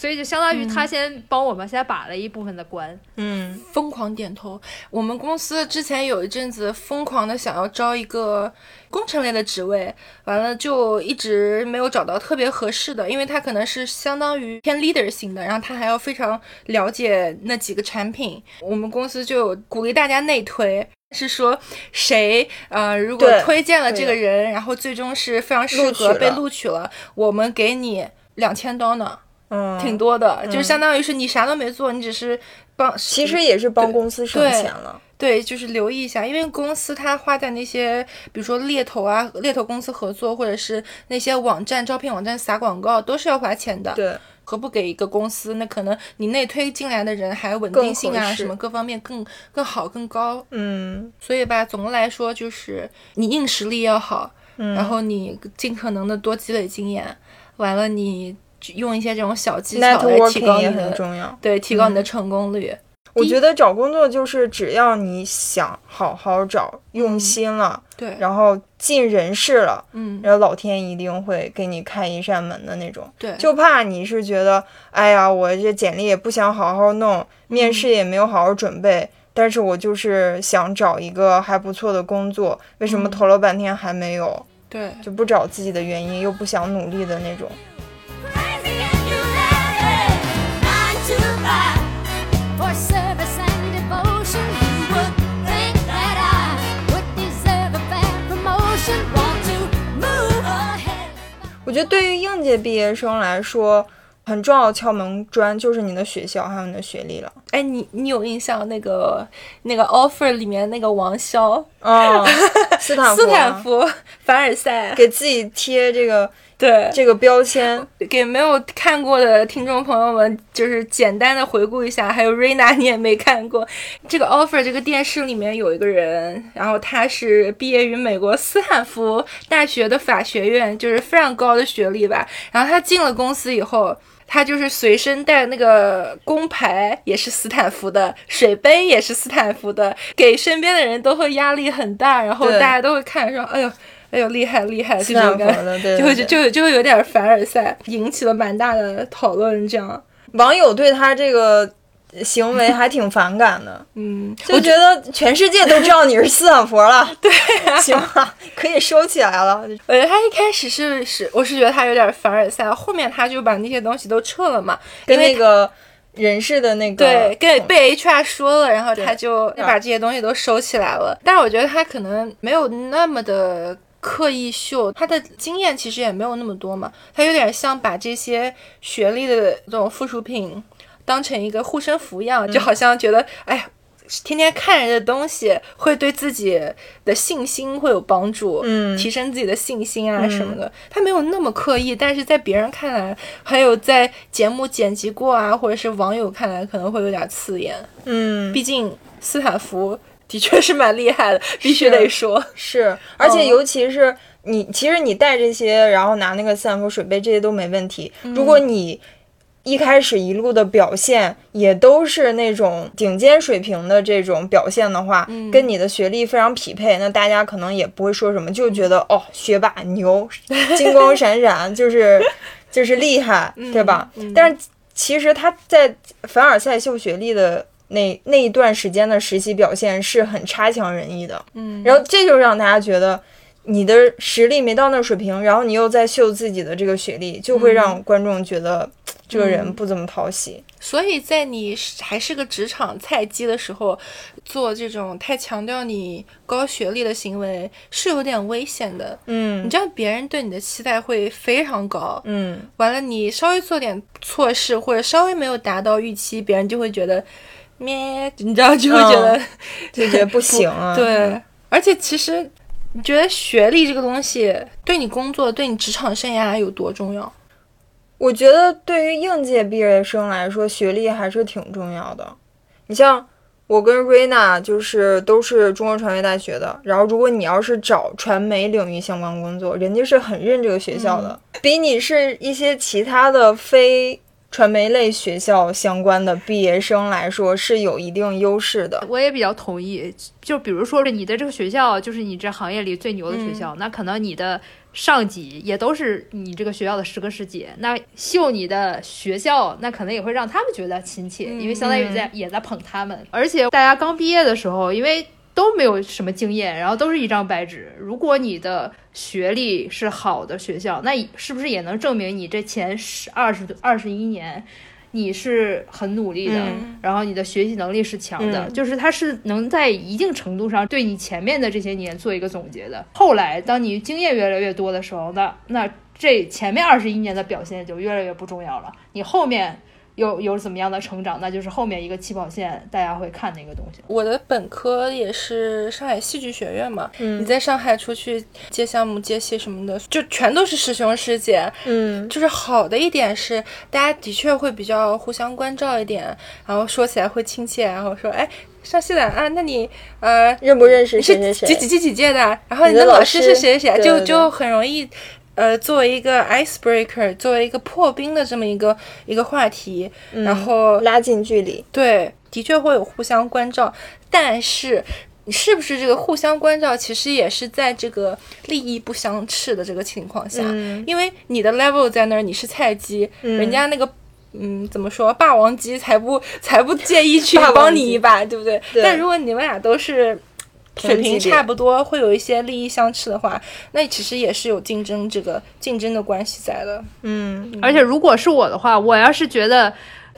D: 所以就相当于他先帮我们先把了一部分的关，
B: 嗯
C: 疯狂点头。我们公司之前有一阵子疯狂的想要招一个工程类的职位，完了就一直没有找到特别合适的，因为他可能是相当于偏 leader 型的，然后他还要非常了解那几个产品。我们公司就鼓励大家内推。是说谁呃，如果推荐了这个人，然后最终是非常适合被录取了，我们给你两千刀呢，
B: 嗯，
C: 挺多的，就相当于是你啥都没做，你只是帮，
B: 其实也是帮公司省
C: 对
B: 钱了。
C: 对，就是留意一下，因为公司它花在那些，比如说猎头啊、猎头公司合作，或者是那些网站、招聘网站撒广告，都是要花钱的。
B: 对，
C: 何不给一个公司？那可能你内推进来的人还稳定性啊，什么各方面更更好、更高。
B: 嗯
C: 所以吧，总的来说就是你硬实力要好，
B: 嗯，
C: 然后你尽可能的多积累经验，完了你用一些这种小技巧来提高你的，
B: 很重要。
C: 对，提高你的
B: 嗯
C: 成功率。
B: 我觉得找工作就是只要你想好好找，用心了，
C: 对，
B: 然后尽人事了，
C: 嗯，
B: 然后老天一定会给你开一扇门的那种。
C: 对，
B: 就怕你是觉得，哎呀，我这简历也不想好好弄，面试也没有好好准备，但是我就是想找一个还不错的工作，为什么
C: 嗯
B: 投了半天还没有？
C: 对，
B: 就不找自己的原因，又不想努力的那种。我觉得对于应届毕业生来说，很重要的敲门砖就是你的学校还有你的学历了。
C: 哎，你你有印象那个那个 offer 里面那个王骁，
B: 嗯，斯坦福，
C: 斯坦福凡尔赛，
B: 给自己贴这个
C: 对，
B: 这个标签。
C: 给没有看过的听众朋友们，就是简单的回顾一下。还有瑞娜，你也没看过这个 offer 这个电视里面有一个人，然后他是毕业于美国斯坦福大学的法学院，就是非常高的学历吧。然后他进了公司以后。他就是随身带那个工牌，也是斯坦福的，水杯也是斯坦福的，给身边的人都会压力很大，然后大家都会看说，哎呦，哎呦，厉害厉害，就就就会有点凡尔赛，引起了蛮大的讨论。这样，
B: 网友对他这个行为还挺反感的，
C: 嗯，
B: 就觉得全世界都知道你是斯坦福了，对、行了，可以收起来了。
C: 我觉得他一开始是是，我是觉得他有点凡尔赛，后面他就把那些东西都撤了嘛，
B: 跟那个人事的那个
C: 对，跟被 HR 说了，然后他
B: 对
C: 就把这些东西都收起来了。但是我觉得他可能没有那么的刻意秀，他的经验其实也没有那么多嘛，他有点像把这些学历的这种附属品当成一个护身符一样，就好像觉得，哎呀。天天看人的东西会对自己的信心会有帮助，
B: 嗯
C: 提升自己的信心啊什么的。他没有那么刻意，但是在别人看来，还有在节目剪辑过啊，或者是网友看来，可能会有点刺眼。
B: 嗯
C: 毕竟斯坦福的确是蛮厉害的，必须得说。
B: 是，而且
C: 嗯
B: 尤其是你，其实你带这些，然后拿那个斯坦福水杯，这些都没问题。
C: 嗯
B: 如果你一开始一路的表现也都是那种顶尖水平的这种表现的话，
C: 嗯
B: 跟你的学历非常匹配，那大家可能也不会说什么，就觉得哦，学霸牛，金光闪闪，就是就是厉害，对吧？
C: 嗯
B: 但是其实他在凡尔赛秀学历的那那一段时间的实习表现是很差强人意的，
C: 嗯。
B: 然后这就让大家觉得你的实力没到那水平，然后你又在秀自己的这个学历，就会让观众觉得这个人不怎么讨喜。
C: 所以在你还是个职场菜鸡的时候，做这种太强调你高学历的行为是有点危险的。
B: 嗯。
C: 你知道别人对你的期待会非常高，
B: 嗯，
C: 完了你稍微做点错事或者稍微没有达到预期，别人就会觉得咩，你知道就会觉得、
B: 嗯 就觉得不行啊。
C: 对，而且其实你觉得学历这个东西对你工作、对你职场生涯有多重要？
B: 我觉得对于应届毕业生来说，学历还是挺重要的。你像我跟瑞娜就是都是中国传媒大学的，然后如果你要是找传媒领域相关工作，人家是很认这个学校的，比你是一些其他的非传媒类学校相关的毕业生来说是有一定优势的。
D: 我也比较同意。就比如说，你的这个学校就是你这行业里最牛的学校，那可能你的上级也都是你这个学校的师哥师姐。那秀你的学校，那可能也会让他们觉得亲切，因为相当于在也在捧他们。而且大家刚毕业的时候，因为都没有什么经验，然后都是一张白纸。如果你的学历是好的学校，那是不是也能证明你这前十二十二十一年你是很努力的，
B: 嗯
D: 然后你的学习能力是强的，
B: 嗯
D: 就是它是能在一定程度上对你前面的这些年做一个总结的。后来当你经验越来越多的时候，那那这前面二十一年的表现就越来越不重要了，你后面。有有怎么样的成长，那就是后面一个起跑线，大家会看那个东西。
C: 我的本科也是上海戏剧学院嘛，
B: 嗯
C: 你在上海出去接项目、接戏什么的，就全都是师兄师姐。
B: 嗯，
C: 就是好的一点是，大家的确会比较互相关照一点，然后说起来会亲切，然后说，哎，上戏的啊，那你呃
B: 认不认识谁谁谁？
C: 是几几几几届的？然后
B: 你的老
C: 师
B: 师
C: 是谁谁就就很容易。呃，作为一个 icebreaker，作为一个破冰的这么一个一个话题，然后
B: 拉近距离。
C: 对，的确会有互相关照，但是你是不是这个互相关照，其实也是在这个利益不相斥的这个情况下，
B: 嗯
C: 因为你的 level 在那儿，你是菜鸡，人家那个。嗯，怎么说？霸王鸡才不才不介意去帮你一把，对不对？
B: 对
C: 但如果你们俩都是水平差不多，会有一些利益相斥的话，那其实也是有竞争这个竞争的关系在的。
B: 嗯
D: 而且如果是我的话，我要是觉得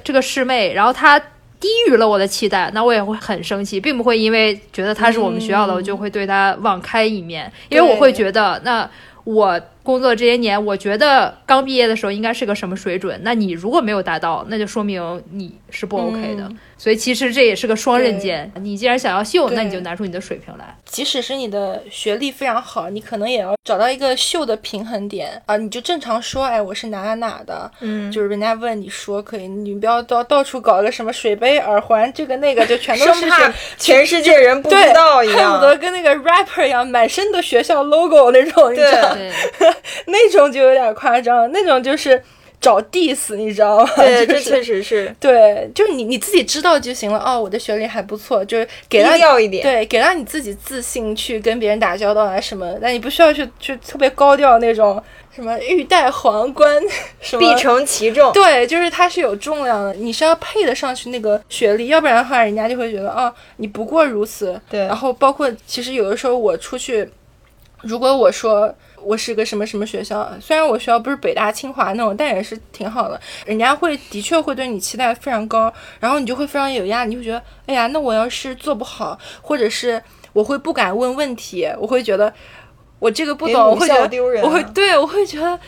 D: 这个师妹，然后她低于了我的期待，那我也会很生气，并不会因为觉得她是我们学校的，我就会对她网开一面，因为我会觉得那。我工作这些年，我觉得刚毕业的时候应该是个什么水准？那你如果没有达到，那就说明你是不 OK 的。
C: 嗯
D: 所以其实这也是个双刃剑。你既然想要秀，那你就拿出你的水平来。
C: 即使是你的学历非常好，你可能也要找到一个秀的平衡点啊！你就正常说，哎，我是哪哪哪的，
B: 嗯，
C: 就是人家问你说可以，你不要到到处搞个什么水杯、耳环，这个那个，就全都是
B: 生怕全世界人不知，道一
C: 恨不。得跟那个 rapper 一样，满身的学校 logo 那种，你知道，
D: 对，
C: 那种就有点夸张，那种就是找 diss，你知道吗？
B: 对，
C: 就是
B: 这确实是
C: 对，就是你你自己知道就行了。哦，我的学历还不错，就是给到
B: 调一点。
C: 对，给到你自己自信去跟别人打交道啊什么，但你不需要去去特别高调那种什么欲戴皇冠 什么。
B: 必承其重。
C: 对，就是它是有重量的，你是要配得上去那个学历，要不然的话，人家就会觉得哦，你不过如此。
B: 对
C: 然后包括其实有的时候我出去，如果我说我是个什么什么学校，虽然我学校不是北大清华那种，但也是挺好的，人家会的确会对你期待非常高，然后你就会非常有压力，你会觉得，哎呀，那我要是做不好，或者是我会不敢问问题，我会觉得我这个不懂，我会觉得
B: 丢人
C: 我会对我会觉得。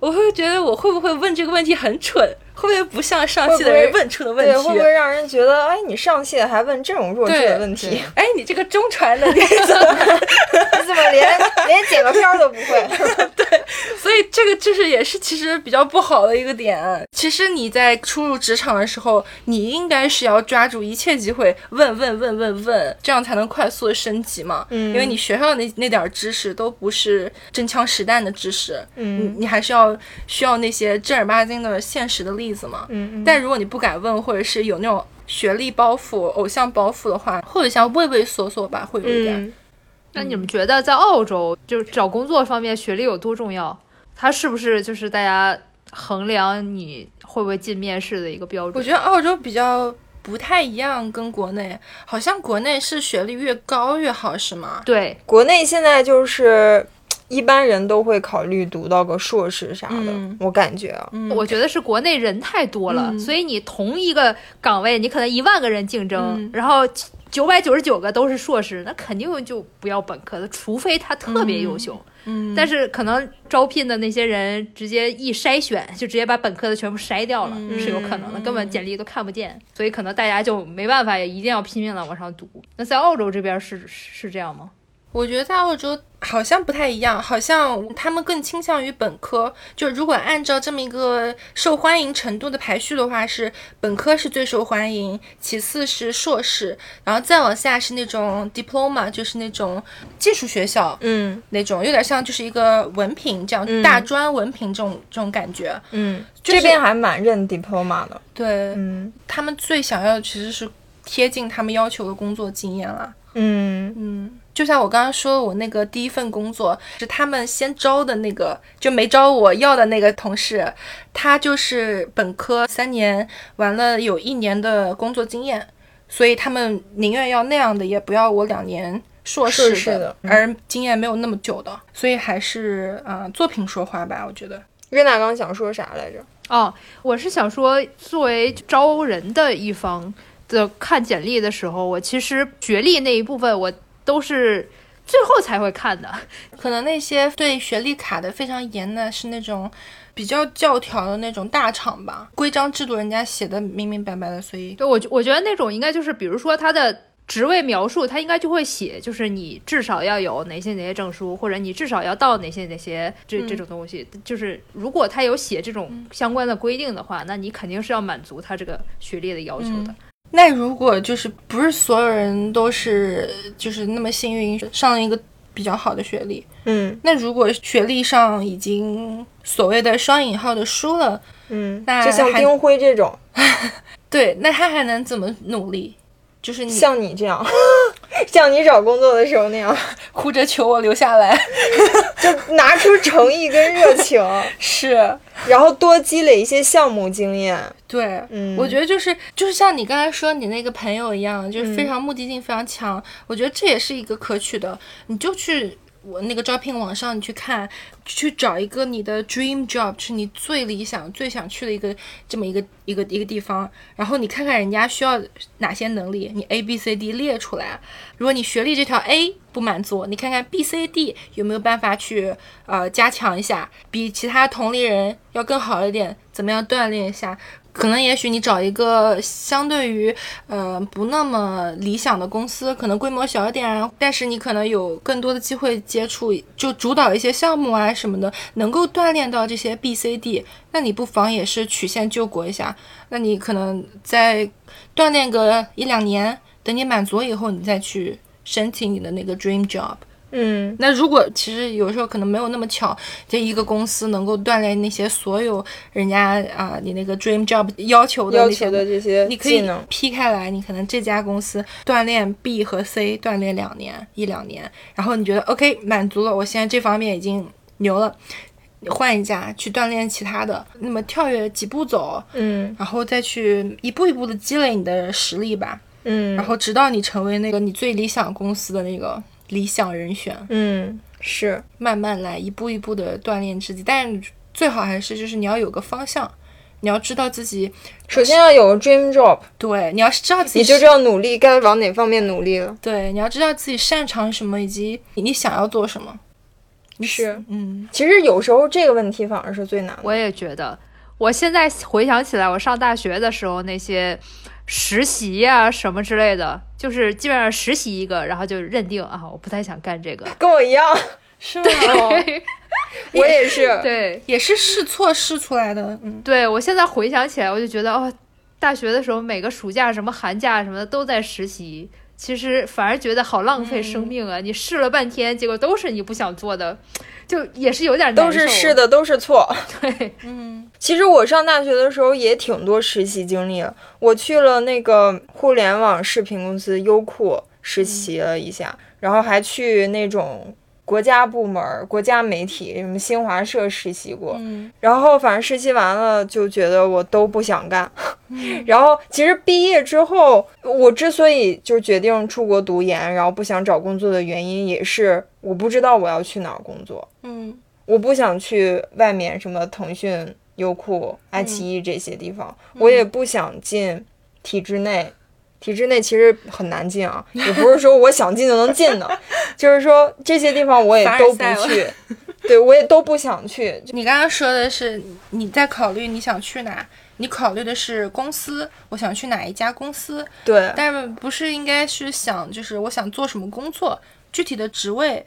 C: 我会觉得我会不会问这个问题很蠢，会不会不像上戏的人问出的问
B: 对，
C: 题？
B: 会不会让人觉得，哎，你上戏还问这种弱智的问题？
C: 哎，你这个中传的，你怎么？
B: 你 怎么连连剪个片儿都不会？
C: 对所以这个就是也是其实比较不好的一个点。其实你在初入职场的时候，你应该是要抓住一切机会问问问问问，这样才能快速的升级嘛。
B: 嗯
C: 因为你学校那那点儿知识都不是真枪实弹的知识，
B: 嗯
C: 你你还是要需要那些正儿八经的现实的例子嘛。
B: 嗯嗯
C: 但如果你不敢问，或者是有那种学历包袱、偶像包袱的话，或者像畏畏缩缩吧，会有一点。
B: 嗯，
D: 那你们觉得在澳洲就是找工作方面学历有多重要？它是不是就是大家衡量你会不会进面试的一个标准？
C: 我觉得澳洲比较不太一样，跟国内好像国内是学历越高越好，是吗？
D: 对，
B: 国内现在就是一般人都会考虑读到个硕士啥的，
C: 嗯。
B: 我感觉啊，
D: 我觉得是国内人太多了，
C: 嗯。
D: 所以你同一个岗位，你可能一万个人竞争，
C: 嗯。
D: 然后九百九十九个都是硕士，那肯定就不要本科的，除非他特别优秀。
C: 嗯。
D: 但是可能招聘的那些人直接一筛选，就直接把本科的全部筛掉了，
C: 嗯。
D: 是有可能的，根本简历都看不见。所以可能大家就没办法，也一定要拼命的往上读。那在澳洲这边是是这样吗？
C: 我觉得在澳洲好像不太一样，好像他们更倾向于本科。就如果按照这么一个受欢迎程度的排序的话，是本科是最受欢迎，其次是硕士，然后再往下是那种 diploma，就是那种技术学校
B: 嗯
C: 那种，有点像就是一个文凭这样，
B: 嗯
C: 大专文凭这种这种感觉。
B: 嗯，
C: 就是
B: 这边还蛮认 diploma 的。
C: 对，
B: 嗯
C: 他们最想要的其实是贴近他们要求的工作经验啦。
B: 嗯
C: 嗯，就像我刚刚说，我那个第一份工作是他们先招的那个，就没招我要的那个同事，他就是本科三年，完了有一年的工作经验，所以他们宁愿要那样的，也不要我两年硕士
B: 的嗯
C: 而经验没有那么久的，所以还是啊、呃作品说话吧，我觉得。
B: 瑞娜刚想说啥来着？
D: 哦，我是想说，作为招人的一方的看简历的时候，我其实学历那一部分我都是最后才会看的。
C: 可能那些对学历卡的非常严的是那种比较教条的那种大厂吧，规章制度人家写的明明白白的，所以
D: 对我觉我觉得那种应该就是，比如说他的职位描述，他应该就会写，就是你至少要有哪些哪些证书，或者你至少要到哪些哪些这这种东西。就是如果他有写这种相关的规定的话，那你肯定是要满足他这个学历的要求的。
C: 那如果就是不是所有人都是就是那么幸运上了一个比较好的学历，
B: 嗯。
C: 那如果学历上已经所谓的双引号的输了，
B: 嗯，
C: 那
B: 就像丁辉这种，
C: 对，那他还能怎么努力？就是你
B: 像你这样，像你找工作的时候那样，
C: 哭着求我留下来，
B: 就拿出诚意跟热情，
C: 是
B: 然后多积累一些项目经验。
C: 对，
B: 嗯
C: 我觉得就是就是像你刚才说你那个朋友一样，就是
B: 嗯
C: 非常目的性非常强。我觉得这也是一个可取的，你就去我那个招聘网上你去看，去找一个你的 dream job，是你最理想、最想去的一个这么一个一个一个地方，然后你看看人家需要哪些能力，你 A B C D 列出来。如果你学历这条 A 不满足，你看看 B C D 有没有办法去呃加强一下，比其他同龄人要更好一点，怎么样锻炼一下。可能也许你找一个相对于呃不那么理想的公司，可能规模小一点，但是你可能有更多的机会接触，就主导一些项目啊什么的，能够锻炼到这些 B、C、D，那你不妨也是曲线救国一下。那你可能再锻炼个一两年，等你满足以后，你再去申请你的那个 dream job。
B: 嗯。
C: 那如果其实有时候可能没有那么巧，这一个公司能够锻炼那些所有人家啊、你那个 dream job 要求的
B: 要求的这些
C: 你可以
B: 能，
C: 劈开来，你可能这家公司锻炼 B 和 C 锻炼两年一两年，然后你觉得 OK 满足了，我现在这方面已经牛了，你换一家去锻炼其他的，那么跳跃几步走，
B: 嗯。
C: 然后再去一步一步的积累你的实力吧，
B: 嗯，
C: 然后直到你成为那个你最理想公司的那个理想人选。
B: 嗯是
C: 慢慢来，一步一步的锻炼自己。但是最好还是就是你要有个方向，你要知道自己
B: 首先要有个 dream job，
C: 对，你要知道自己
B: 你就知道努力该往哪方面努力了。
C: 对，你要知道自己擅长什么，以及你想要做什么。
B: 是，
C: 嗯，
B: 其实有时候这个问题反而是最难的。
D: 我也觉得，我现在回想起来，我上大学的时候那些实习呀、什么之类的，就是基本上实习一个，然后就认定啊，我不太想干这个。
B: 跟我一样，
C: 是吗？
B: 我也是。
D: 对，
C: 也是试错试出来的。嗯，
D: 对我现在回想起来，我就觉得哦，大学的时候每个暑假、什么寒假什么的都在实习，其实反而觉得好浪费生命啊！你试了半天，结果都是你不想做的，就也是有点难
B: 都是
D: 受
B: 是，的，都是错。
D: 对，
C: 嗯
B: 其实我上大学的时候也挺多实习经历了，我去了那个互联网视频公司优酷实习了一下，然后还去那种国家部门、国家媒体，什么新华社实习过。
C: 嗯
B: 然后反正实习完了就觉得我都不想干。然后其实毕业之后，我之所以就决定出国读研，然后不想找工作的原因，也是我不知道我要去哪儿工作。
C: 嗯
B: 我不想去外面什么腾讯、优酷、爱奇艺这些地方，我也不想进体制内。体制内其实很难进啊，也不是说我想进就能进的，就是说这些地方我也都不去，对我也都不想去。
C: 你刚刚说的是你在考虑你想去哪，你考虑的是公司，我想去哪一家公司，
B: 对，
C: 但不是应该是想就是我想做什么工作，具体的职位，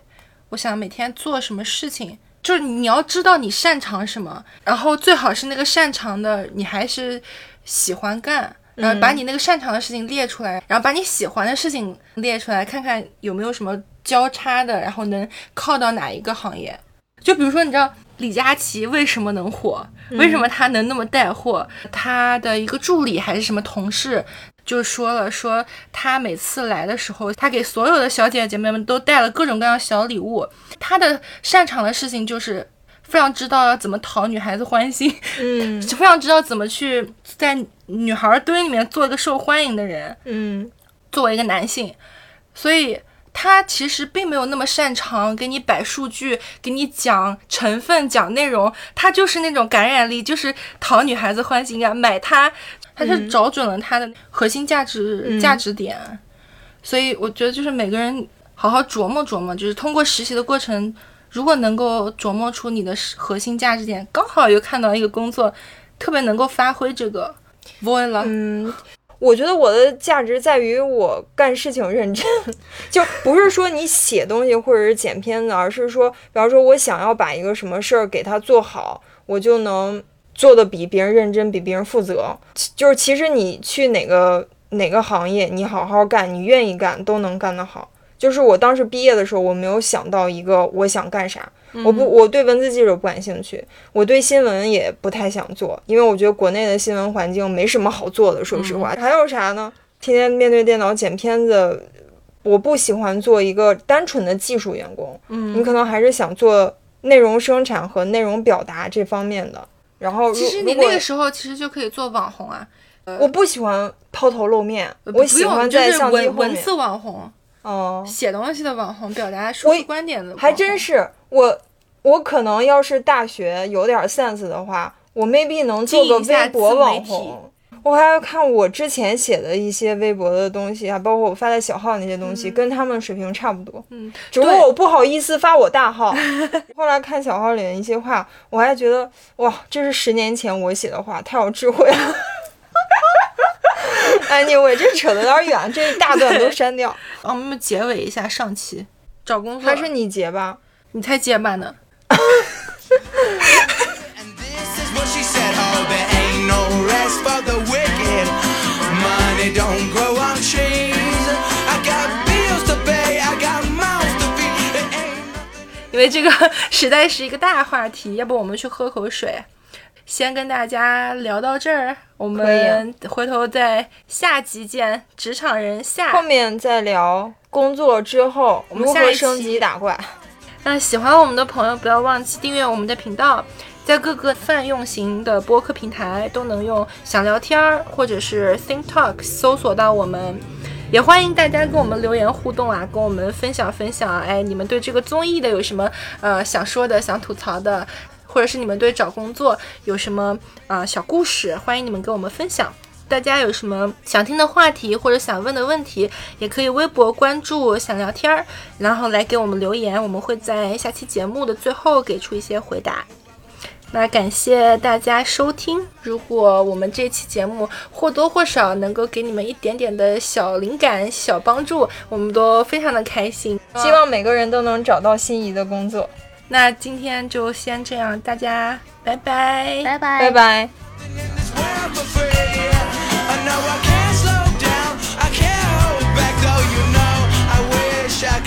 C: 我想每天做什么事情，就是你要知道你擅长什么，然后最好是那个擅长的你还是喜欢干，然后把你那个擅长的事情列出来，然后把你喜欢的事情列出来，看看有没有什么交叉的，然后能靠到哪一个行业。就比如说，你知道李佳琦为什么能火？为什么他能那么带货？他的一个助理还是什么同事就说了，说他每次来的时候，他给所有的小姐姐妹们都带了各种各样小礼物。他的擅长的事情就是非常知道要怎么讨女孩子欢心，
B: 嗯
C: 非常知道怎么去在女孩堆里面做一个受欢迎的人。
B: 嗯
C: 作为一个男性，所以他其实并没有那么擅长给你摆数据，给你讲成分、讲内容，他就是那种感染力，就是讨女孩子欢心啊，买它，他是找准了他的核心价值、
B: 嗯
C: 价值点，所以我觉得就是每个人好好琢磨琢磨，就是通过实习的过程。如果能够琢磨出你的核心价值点，刚好又看到一个工作特别能够发挥这个 v o i 了，
B: 嗯，我觉得我的价值在于我干事情认真，就不是说你写东西或者是剪片子，而是说，比方说我想要把一个什么事儿给它做好，我就能做的比别人认真，比别人负责。就是其实你去哪个哪个行业，你好好干，你愿意干，都能干得好。就是我当时毕业的时候，我没有想到一个我想干啥，我不我对文字记者不感兴趣，我对新闻也不太想做，因为我觉得国内的新闻环境没什么好做的，说实话。还有啥呢？天天面对电脑剪片子，我不喜欢做一个单纯的技术员工，
C: 嗯
B: 你可能还是想做内容生产和内容表达这方面的。然后，
C: 其实你那个时候其实就可以做网红啊，
B: 我不喜欢抛头露面，我喜欢在
C: 就是
B: 相机后面。
C: 文文字网红，
B: 哦、
C: 写东西的网红，表达输
B: 我
C: 出观点的，
B: 还真是我，我可能要是大学有点 sense 的话，我 maybe 能做个微博网红。我还要看我之前写的一些微博的东西，还包括我发在小号那些东西，跟他们水平差不多。
C: 嗯，
B: 只不过我不好意思发我大号。后来看小号里的一些话，我还觉得哇，这是十年前我写的话，太有智慧了。哎，你我这扯的有点远，这一大段都删掉。
C: 我们结尾一下上期，找工作
B: 还是你结吧，
C: 你才结巴呢。因为这个 时代是一个大话题，要不我们去喝口水。先跟大家聊到这儿，我们回头在下集见。职场人下
B: 后面再聊工作之后
C: 我们下一期
B: 如何升级打怪。
C: 那喜欢我们的朋友，不要忘记订阅我们的频道，在各个泛用型的播客平台都能用“想聊天儿”或者是 “Think Talk” 搜索到我们。也欢迎大家跟我们留言互动啊，跟我们分享分享，哎，你们对这个综艺的有什么呃想说的、想吐槽的，或者是你们对找工作有什么啊、小故事，欢迎你们跟我们分享。大家有什么想听的话题或者想问的问题，也可以微博关注“想聊天儿”，然后来给我们留言，我们会在下期节目的最后给出一些回答。那感谢大家收听。如果我们这期节目或多或少能够给你们一点点的小灵感、小帮助，我们都非常的开心。
B: 希望每个人都能找到心仪的工作。
C: 那今天就先这样大家拜拜
D: 拜拜
B: 拜 i
F: know i can't slow down i can't hold back though you know i wish